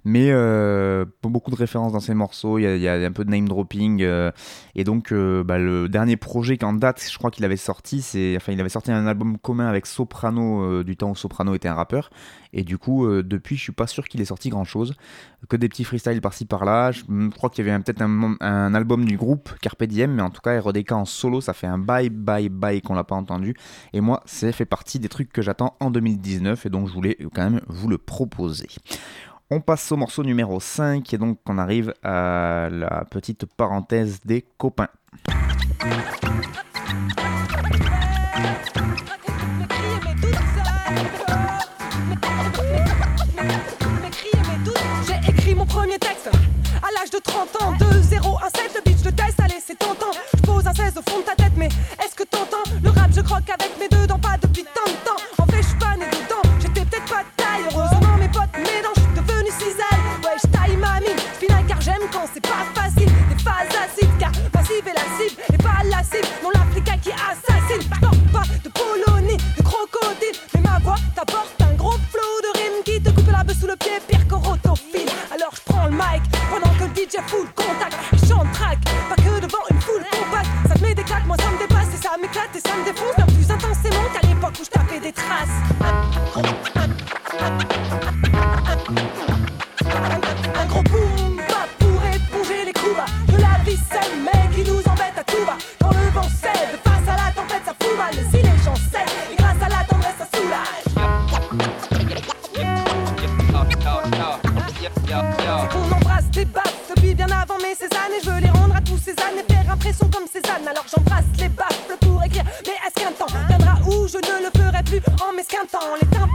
S1: Mais euh, beaucoup de références dans ses morceaux, il y a, un peu de name dropping. euh, et donc, euh, bah, le dernier projet qu'en date, je crois qu'il avait sorti, c'est, enfin, il avait sorti un album commun avec Soprano, du temps où Soprano était un rappeur. Et du coup, depuis, je suis pas sûr qu'il ait sorti grand chose. Que des petits freestyles par-ci par-là. Je je crois qu'il y avait peut-être un album du groupe Carpe Diem, mais en tout cas, RDK en solo, ça fait un bye bye bye qu'on l'a pas entendu. Et moi, ça fait partie des trucs que j'attends en 2019, et donc je voulais quand même vous le proposer. On passe au morceau numéro 5, et donc on arrive à la petite parenthèse des copains.
S14: De 30 ans. 2, 0, 1, 7, le bitch de test. Allez, c'est tentant. Je pose un 16 au fond de ta tête, mais est-ce que t'entends Le rap, je croque avec mes deux dents, pas depuis tant de temps. En fait, je pas né dedans. J'étais peut-être pas de taille. Heureusement, mes potes m'aidant, je suis devenu cisaille. Ouais, je taille ma mine. Final car j'aime quand c'est pas facile. Des phases acides, car passive et la cible. Et pas la cible, non l'Africa qui assassine. Porte pas de polonie, de crocodile. Mais ma voix t'apporte un gros flow de rime qui te coupe la sous le pied, pire DJ fout le contact. Track, pas que devant une foule compacte. Ça te met des claques, moi ça me dépasse et ça m'éclate et ça me défonce bien plus intensément qu'à l'époque où je tapais des traces. Faire impression comme Cézanne Alors j'embrasse les baffes pour écrire. Mais est-ce qu'un temps viendra où je ne le ferai plus En m'esquintant? Les tympans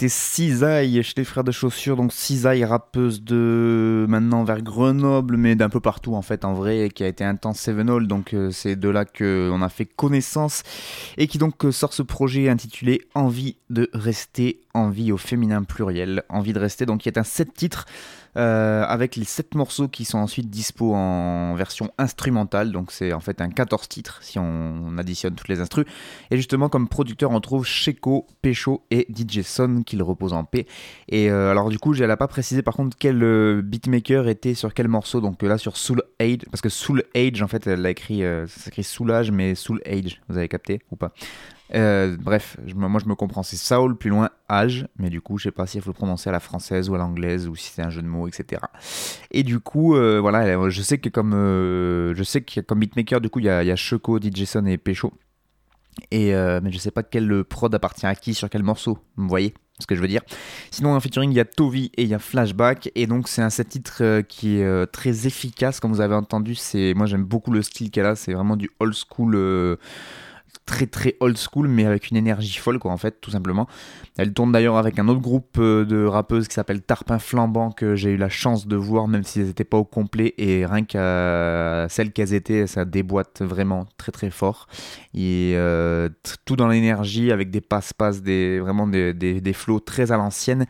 S14: c'était
S1: Cisaille chez les frères de chaussures. Donc Cisaille, rappeuse de maintenant vers Grenoble, mais d'un peu partout en fait en vrai, qui a été intense Seven All. Donc euh, c'est de là qu'on a fait connaissance et qui donc euh, sort ce projet intitulé Envie de rester, envie au féminin pluriel, envie de rester. Donc il y a un sept titres. Euh, avec les 7 morceaux qui sont ensuite dispo en version instrumentale. Donc c'est en fait un 14 titres si on, additionne toutes les instrus. Et justement, comme producteur, on trouve Sheko, Pecho et DJ Son qui le repose en paix. Et euh, alors, du coup, elle n'a pas précisé par contre quel euh, beatmaker était sur quel morceau. Donc là, sur Soul Age, parce que Soul Age, en fait, elle a écrit, ça s'écrit Soulage, mais Soul Age, vous avez capté ou pas? Euh, bref, moi je me comprends, c'est Saul plus loin âge, mais du coup je sais pas si il faut le prononcer à la française ou à l'anglaise ou si c'est un jeu de mots, etc. Et du coup, euh, voilà, je sais que comme euh, je sais comme beatmaker, du coup il y a, y a Choco, DJson et Pécho. Et mais je sais pas quel prod appartient à qui sur quel morceau, vous voyez ce que je veux dire. Sinon, en featuring, il y a Tovi et il y a Flashback. Et donc, c'est un set titre qui est très efficace. Comme vous avez entendu, c'est moi j'aime beaucoup le style qu'elle a. C'est vraiment du old school très très old school mais avec une énergie folle quoi en fait tout simplement. Elle tourne d'ailleurs avec un autre groupe euh, de rappeuses qui s'appelle Tarpin Flambant que j'ai eu la chance de voir même si elles n'étaient pas au complet et rien qu'à celles qu'elles étaient ça déboîte vraiment très très fort et euh, tout dans l'énergie avec des passe-passe des vraiment des, des, flots très à l'ancienne.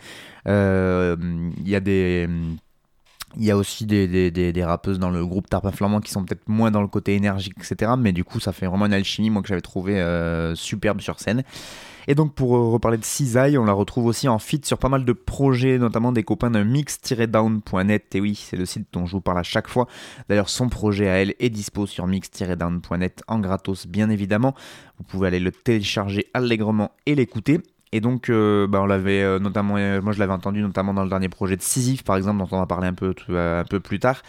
S1: Euh, il y a des il y a aussi des, rappeuses dans le groupe Tarpin Flamand qui sont peut-être moins dans le côté énergique, etc. Mais du coup, ça fait vraiment une alchimie, moi, que j'avais trouvé euh, superbe sur scène. Et donc, pour euh, reparler de Cisaille, on la retrouve aussi en feat sur pas mal de projets, notamment des copains de mix-down.net. Et oui, c'est le site dont je vous parle à chaque fois. D'ailleurs, son projet à elle est dispo sur mix-down.net en gratos, bien évidemment. Vous pouvez aller le télécharger allègrement et l'écouter. Et donc, euh, bah, on l'avait euh, notamment, euh, moi je l'avais entendu notamment dans le dernier projet de Sisyphe, par exemple, dont on va parler un peu, un peu plus tard.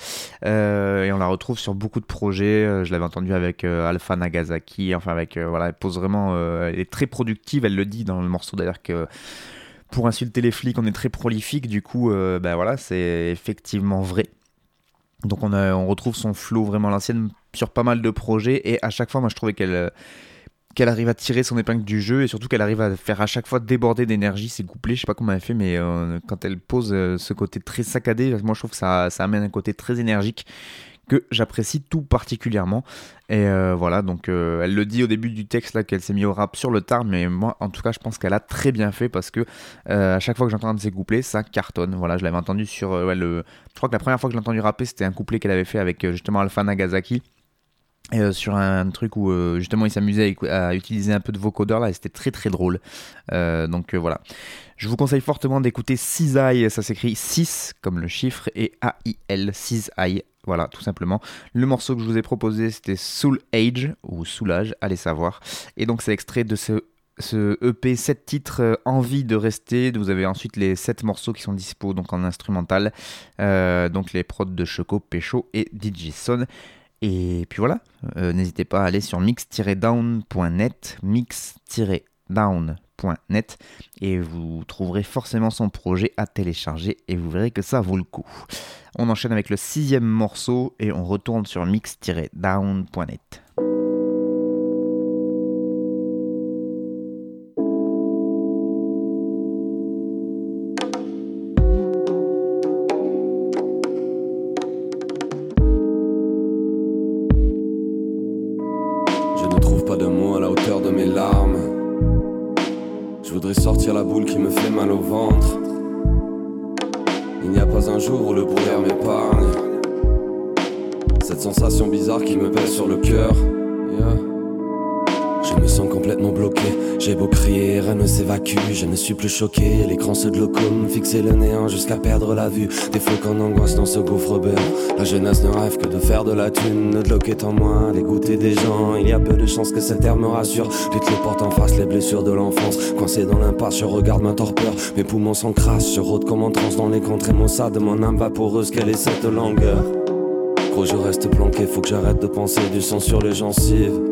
S1: et on la retrouve sur beaucoup de projets. je l'avais entendu avec Alpha Nagasaki. Enfin, avec, voilà, elle pose vraiment, elle est très productive. Elle le dit dans le morceau d'ailleurs que pour insulter les flics, on est très prolifique. Du coup, bah, voilà, c'est effectivement vrai. Donc on, a, on retrouve son flow vraiment l'ancienne sur pas mal de projets. Et à chaque fois, moi je trouvais qu'elle qu'elle arrive à tirer son épingle du jeu et surtout qu'elle arrive à faire à chaque fois déborder d'énergie ses couplets. Je sais pas comment elle fait, mais euh, quand elle pose euh, ce côté très saccadé, moi je trouve que ça, amène un côté très énergique que j'apprécie tout particulièrement. Et euh, voilà, donc elle le dit au début du texte là qu'elle s'est mise au rap sur le tard, mais moi en tout cas je pense qu'elle a très bien fait parce que à chaque fois que j'entends un de ses couplets, ça cartonne. Voilà, je l'avais entendu sur le. Je crois que la première fois que j'ai entendu rapper, c'était un couplet qu'elle avait fait avec justement Alpha Nagasaki. Euh, sur un truc où euh, justement il s'amusait à, utiliser un peu de vocodeur là et c'était très très drôle. Euh, donc voilà. Je vous conseille fortement d'écouter Cisaille, ça s'écrit 6 comme le chiffre et A-I-L, Cisaille. Voilà, tout simplement. Le morceau que je vous ai proposé c'était Soul Age ou Soulage, allez savoir. Et donc c'est extrait de ce ce EP 7 titres Envie de rester. Vous avez ensuite les 7 morceaux qui sont dispo donc en instrumental. donc les prods de Choco, Pécho et DJ Son. Et puis voilà, euh, n'hésitez pas à aller sur mix-down.net, mix-down.net, et vous trouverez forcément son projet à télécharger, et vous verrez que ça vaut le coup. On enchaîne avec le sixième morceau, et on retourne sur mix-down.net.
S15: choqué. L'écran se glaucome, fixer le néant jusqu'à perdre la vue. Des flocons d'angoisse dans ce gouffre béant. La jeunesse ne rêve que de faire de la thune. Le bloc en moins, dégoûter des gens. Il y a peu de chances que cette terre me rassure. Vite les portes en face, les blessures de l'enfance. Coincé dans l'impasse, je regarde ma torpeur. Mes poumons s'encrassent, je rôde comme en transe dans les contrées maussades de mon âme vaporeuse. Quelle est cette longueur? Gros, je reste planqué, faut que j'arrête de penser du sang sur les gencives.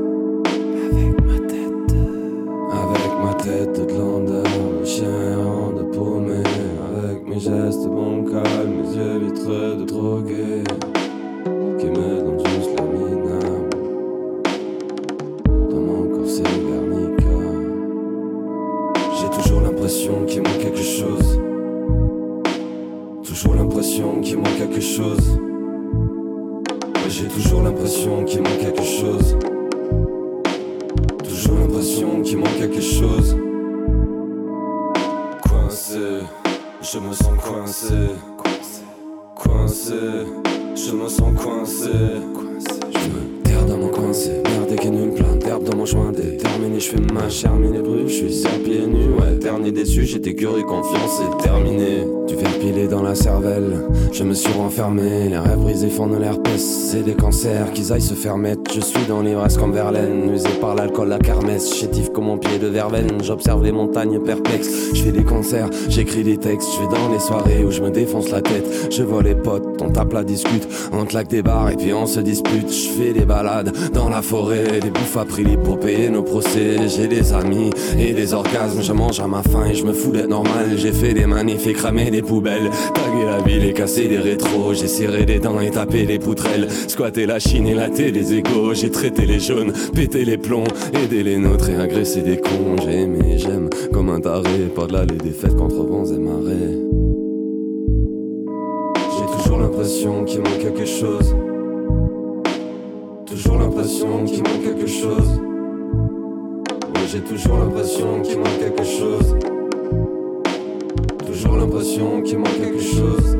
S15: De drogué, c'est des cancers, qu'ils aillent se faire mettre. Je suis dans l'ivresse comme Verlaine, usé par l'alcool, la kermesse. Chétif comme mon pied de verveine, j'observe les montagnes perplexes. Je fais des concerts, j'écris des textes, je vais dans les soirées où je me défonce la tête. Je vois les potes, on tape la discute, on claque des bars et puis on se dispute. Je fais des balades dans la forêt, des bouffes à prix pour payer nos procès. J'ai des amis et des orgasmes, je mange à ma faim et je me fous d'être normal. J'ai fait des manifs et cramé des poubelles, tagué la ville et cassé des rétros. J'ai serré des dents et tapé les poutrelles, squatté la Chine et laté les J'ai traité les jaunes, pété les plombs, aidé les nôtres et agressé des cons. J'ai aimé, j'aime comme un taré, pas de là les défaites contre vents et marées. J'ai toujours l'impression qu'il manque quelque chose. Toujours l'impression qu'il manque quelque chose. J'ai toujours l'impression qu'il manque quelque chose. Toujours l'impression qu'il manque quelque chose.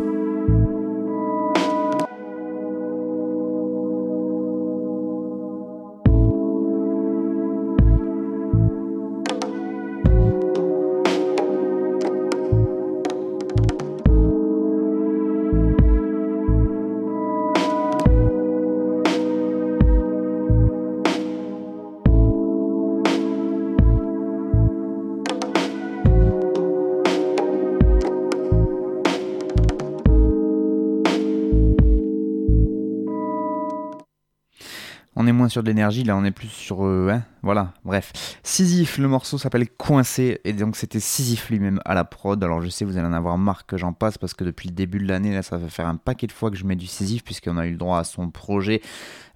S1: Sur de l'énergie, là on est plus sur... euh, hein, voilà, bref. Sisyphe, le morceau s'appelle Coincé, et donc c'était Sisyphe lui-même à la prod. Alors je sais, vous allez en avoir marre que j'en passe, parce que depuis le début de l'année, là ça va faire un paquet de fois que je mets du Sisyphe, puisqu'on a eu le droit à son projet.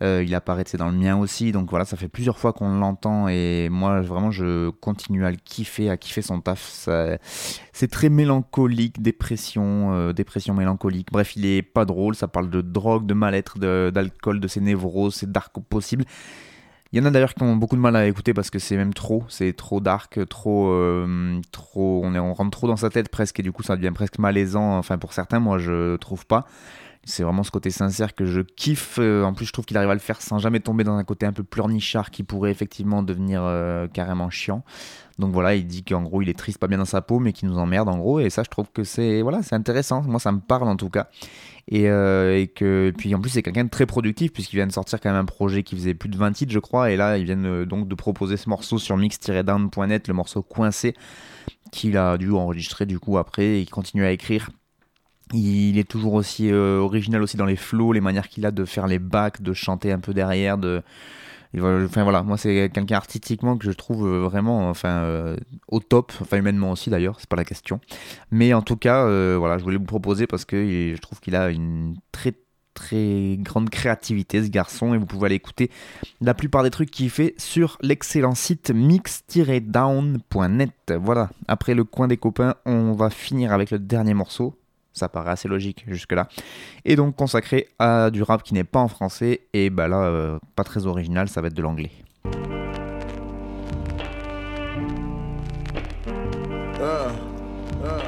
S1: Euh, il apparaît c'est dans le mien aussi, donc voilà, ça fait plusieurs fois qu'on l'entend, et moi vraiment je continue à le kiffer, à kiffer son taf. Ça- C'est très mélancolique, dépression, euh, dépression mélancolique. Bref, il est pas drôle, ça parle de drogue, de mal-être, d'alcool, de ses névroses, c'est dark possible. Il y en a d'ailleurs qui ont beaucoup de mal à écouter parce que c'est même trop, c'est trop dark, trop, euh, trop, on, rentre trop dans sa tête presque et du coup ça devient presque malaisant. Enfin pour certains, moi je trouve pas. C'est vraiment ce côté sincère que je kiffe. Euh, En plus, je trouve qu'il arrive à le faire sans jamais tomber dans un côté un peu pleurnichard qui pourrait effectivement devenir euh, carrément chiant. Donc voilà, il dit qu'en gros il est triste, pas bien dans sa peau, mais qu'il nous emmerde en gros. Et ça, je trouve que c'est voilà, c'est intéressant. Moi, ça me parle en tout cas. Et, euh, que puis en plus c'est quelqu'un de très productif puisqu'il vient de sortir quand même un projet qui faisait plus de 20 titres je crois et là ils viennent euh, donc de proposer ce morceau sur mix-down.net le morceau coincé qu'il a dû enregistrer du coup après et il continue à écrire il est toujours aussi euh, original aussi dans les flows, les manières qu'il a de faire les bacs, de chanter un peu derrière, de enfin voilà, moi c'est quelqu'un artistiquement que je trouve euh, vraiment enfin euh, au top, enfin humainement aussi d'ailleurs, c'est pas la question. Mais en tout cas, euh, voilà, je voulais vous proposer parce que je trouve qu'il a une très très grande créativité ce garçon et vous pouvez aller écouter la plupart des trucs qu'il fait sur l'excellent site mix-down.net. Voilà, après le coin des copains, on va finir avec le dernier morceau. Ça paraît assez logique jusque-là. Et donc consacré à du rap qui n'est pas en français. Et bah là, euh, pas très original, ça va être de l'anglais.
S16: Uh, uh,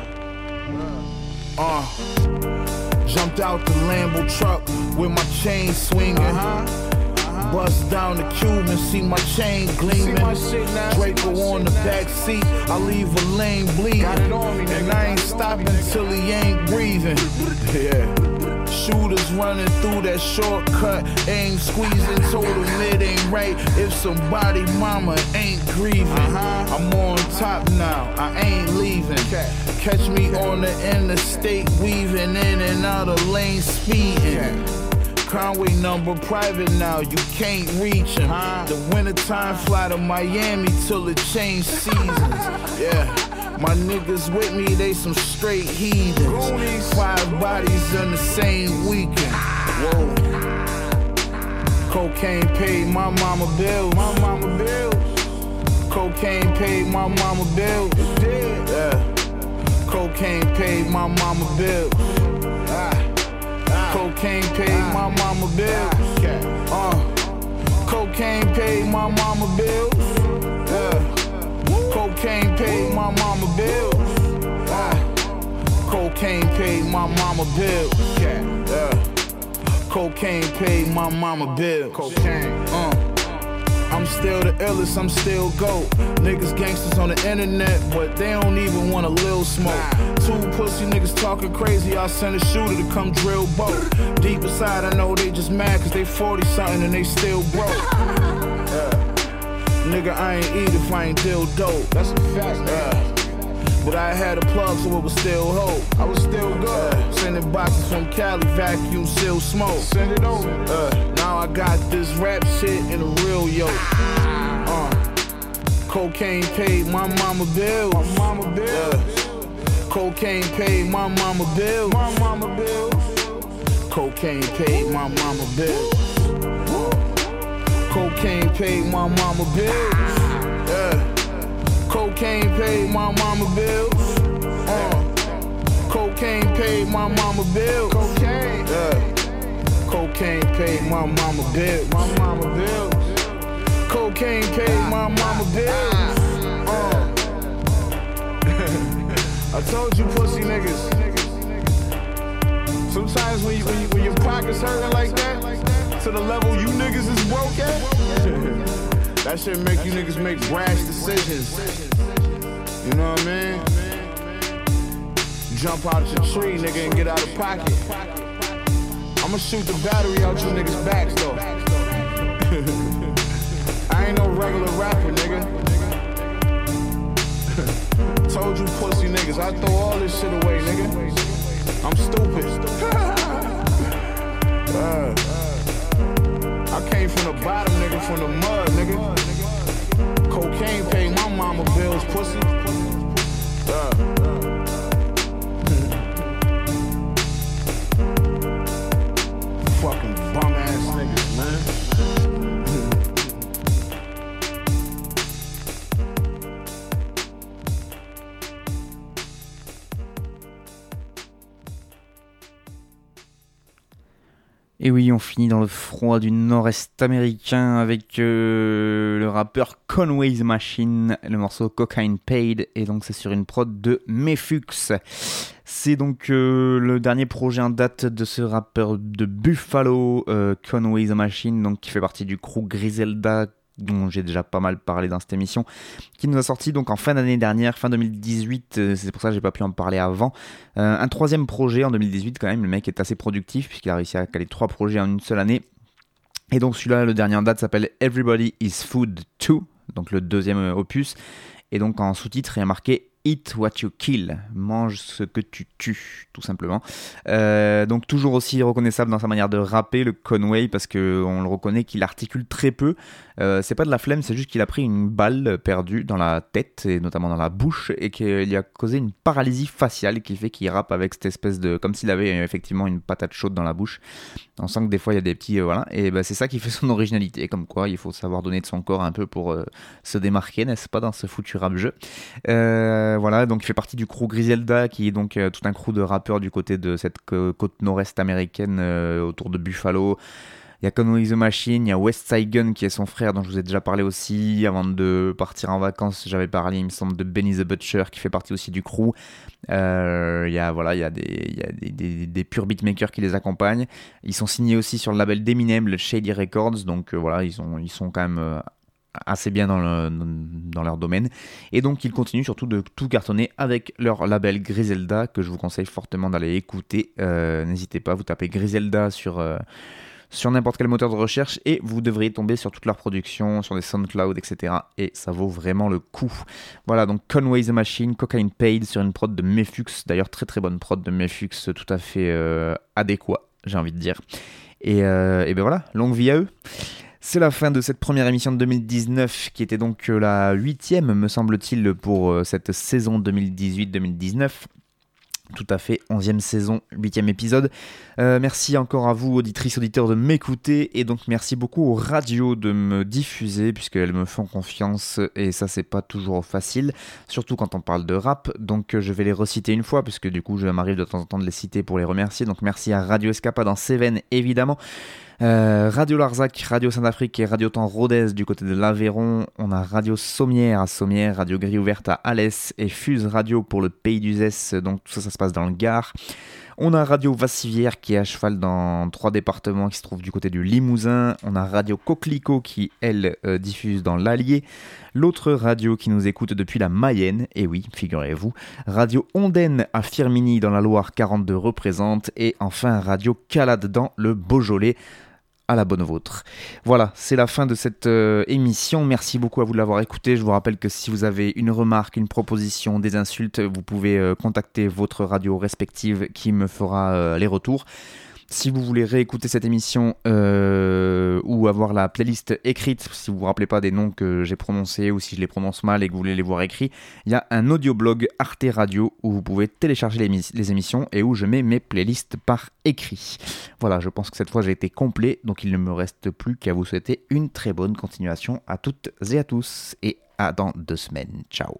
S16: uh. Jumped out the Lambo truck with my chain swinging. Bust down the cube and see my chain gleaming. Draco on the back seat, I leave a lane bleeding. And I ain't stopping till he ain't breathing. Yeah. Shooters running through that shortcut, aim squeezing, told him it ain't right if somebody mama ain't grieving. I'm on top now, I ain't leaving. Catch me on the interstate, weaving in and out of lane speeding. Conway number private now, you can't reach him. Huh? The wintertime fly to Miami till it change seasons. Yeah. My niggas with me, they some straight heathens. Five bodies in the same weekend. Whoa. Cocaine paid my mama bills. My mama bills. Cocaine paid my mama bills. Yeah. Cocaine paid my mama bills. Cocaine paid my mama bills. Uh, cocaine paid my mama bills. Yeah. Cocaine paid my mama bills. Uh, cocaine paid my mama bills. Yeah. Cocaine paid my mama bills. Cocaine. Uh. I'm still the illest, I'm still GOAT. Niggas gangsters on the internet, but they don't even want a little smoke. Two pussy niggas talking crazy, I send a shooter to come drill both. Deep inside, I know they just mad cause they 40 something and they still broke. Yeah. Nigga, I ain't eat if I ain't deal dope. That's a fact, yeah. But I had a plug, so it was still hope. I was still good. Uh, sending boxes from Cali, vacuum, still smoke. Send it over. Uh, I got this rap shit in a real yoke. Uh, cocaine paid my mama bills. My mama bills. Uh, cocaine paid my mama bills. My mama bills. Cocaine paid my mama bills. Cocaine paid my mama bills. Yeah. Cocaine paid my mama bills. Uh, cocaine paid my mama bills. Cocaine. Yeah. Cocaine paid my mama bills. My mama bills. Cocaine paid my mama bills. Uh. I told you, pussy niggas. Sometimes when, you, when, you, when your pockets hurting like that, to the level you niggas is broke at. That shit make you niggas make rash decisions. You know what I mean? Jump out your tree, nigga, and get out of pocket. I'ma shoot the battery out you niggas' backs, though. I ain't no regular rapper, nigga. Told you pussy niggas, I throw all this shit away, nigga. I'm stupid. uh. I came from the bottom, nigga, from the mud, nigga. Cocaine paid my mama bills, pussy. Uh.
S1: Et oui, on finit dans le froid du nord-est américain avec euh, le rappeur Conway's Machine, le morceau Cocaine Paid, et donc c'est sur une prod de Mefux. C'est donc euh, le dernier projet en date de ce rappeur de Buffalo, euh, Conway's Machine, donc qui fait partie du crew Griselda dont j'ai déjà pas mal parlé dans cette émission, qui nous a sorti donc en fin d'année dernière, fin 2018, euh, c'est pour ça que j'ai pas pu en parler avant. Euh, un troisième projet en 2018 quand même, le mec est assez productif puisqu'il a réussi à caler trois projets en une seule année. Et donc celui-là, le dernier en date s'appelle Everybody is Food 2, donc le deuxième euh, opus. Et donc en sous-titre, il y a marqué Eat what you kill, mange ce que tu tues, tout simplement. Donc toujours aussi reconnaissable dans sa manière de rapper, le Conway, parce que on le reconnaît qu'il articule très peu. Euh, c'est pas de la flemme, c'est juste qu'il a pris une balle perdue dans la tête et notamment dans la bouche et qu'il a causé une paralysie faciale qui fait qu'il rappe avec cette espèce de, comme s'il avait effectivement une patate chaude dans la bouche. On sent que des fois il y a des petits, euh, voilà, et ben c'est ça qui fait son originalité. Comme quoi, il faut savoir donner de son corps un peu pour euh, se démarquer, n'est-ce pas, dans ce foutu rap jeu. Euh, voilà, donc il fait partie du crew Griselda, qui est donc euh, tout un crew de rappeurs du côté de cette côte nord-est américaine euh, autour de Buffalo. Il y a Conway the Machine, il y a West Side Gun qui est son frère dont je vous ai déjà parlé aussi. Avant de partir en vacances, j'avais parlé, il me semble, de Benny the Butcher qui fait partie aussi du crew. Euh, il y a, voilà, des, il des, des, des purs beatmakers qui les accompagnent. Ils sont signés aussi sur le label d'Eminem, le Shady Records. Donc euh, voilà, ils sont, ils sont quand même euh, assez bien dans, le, dans leur domaine. Et donc ils continuent surtout de tout cartonner avec leur label Griselda que je vous conseille fortement d'aller écouter. N'hésitez pas, vous tapez Griselda sur... sur n'importe quel moteur de recherche et vous devriez tomber sur toute leur production, sur des SoundCloud, etc. Et ça vaut vraiment le coup. Voilà, donc Conway the Machine, Cocaine Paid sur une prod de Mefux, d'ailleurs très très bonne prod de Mefux, tout à fait euh, adéquat, j'ai envie de dire. Et, euh, et ben voilà, longue vie à eux. C'est la fin de cette première émission de 2019 qui était donc la huitième, me semble-t-il, pour euh, cette saison 2018-2019. Tout à fait, 11e saison, 8e épisode. Euh, merci encore à vous, auditrices, auditeurs, de m'écouter. Et donc, merci beaucoup aux radios de me diffuser, puisqu'elles me font confiance. Et ça, c'est pas toujours facile, surtout quand on parle de rap. Donc, je vais les reciter une fois, puisque du coup, je m'arrive de temps en temps de les citer pour les remercier. Donc, merci à Radio Escapade en Cévennes, évidemment. Euh, Radio Larzac, Radio Saint-Afrique et Radio Temps Rodez du côté de l'Aveyron. On a Radio Sommière à Sommière, Radio Grille Ouverte à Alès et Fuse Radio pour le Pays d'Uzès. Donc tout ça, se passe dans le Gard. On a Radio Vassivière qui est à cheval dans trois départements qui se trouvent du côté du Limousin. On a Radio Coquelicot qui, elle, euh, diffuse dans l'Allier. L'autre radio qui nous écoute depuis la Mayenne, et oui, figurez-vous. Radio Ondaine à Firminy dans la Loire 42 représente. Et enfin Radio Calade dans le Beaujolais à la bonne vôtre. Voilà, c'est la fin de cette euh, émission. Merci beaucoup à vous de l'avoir écouté. Je vous rappelle que si vous avez une remarque, une proposition, des insultes, vous pouvez euh, contacter votre radio respective qui me fera euh, les retours. Si vous voulez réécouter cette émission euh, ou avoir la playlist écrite, si vous vous rappelez pas des noms que j'ai prononcés ou si je les prononce mal et que vous voulez les voir écrits, il y a un audioblog Arte Radio où vous pouvez télécharger les, émis- les émissions et où je mets mes playlists par écrit. Voilà, je pense que cette fois j'ai été complet, donc il ne me reste plus qu'à vous souhaiter une très bonne continuation à toutes et à tous et à dans deux semaines. Ciao.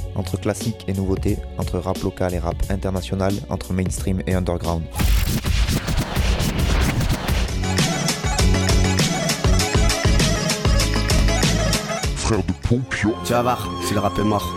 S17: Entre classique et nouveauté, entre rap local et rap international, entre mainstream et underground.
S2: Frère de Pompion.
S3: Tu vas voir, si le rap est mort.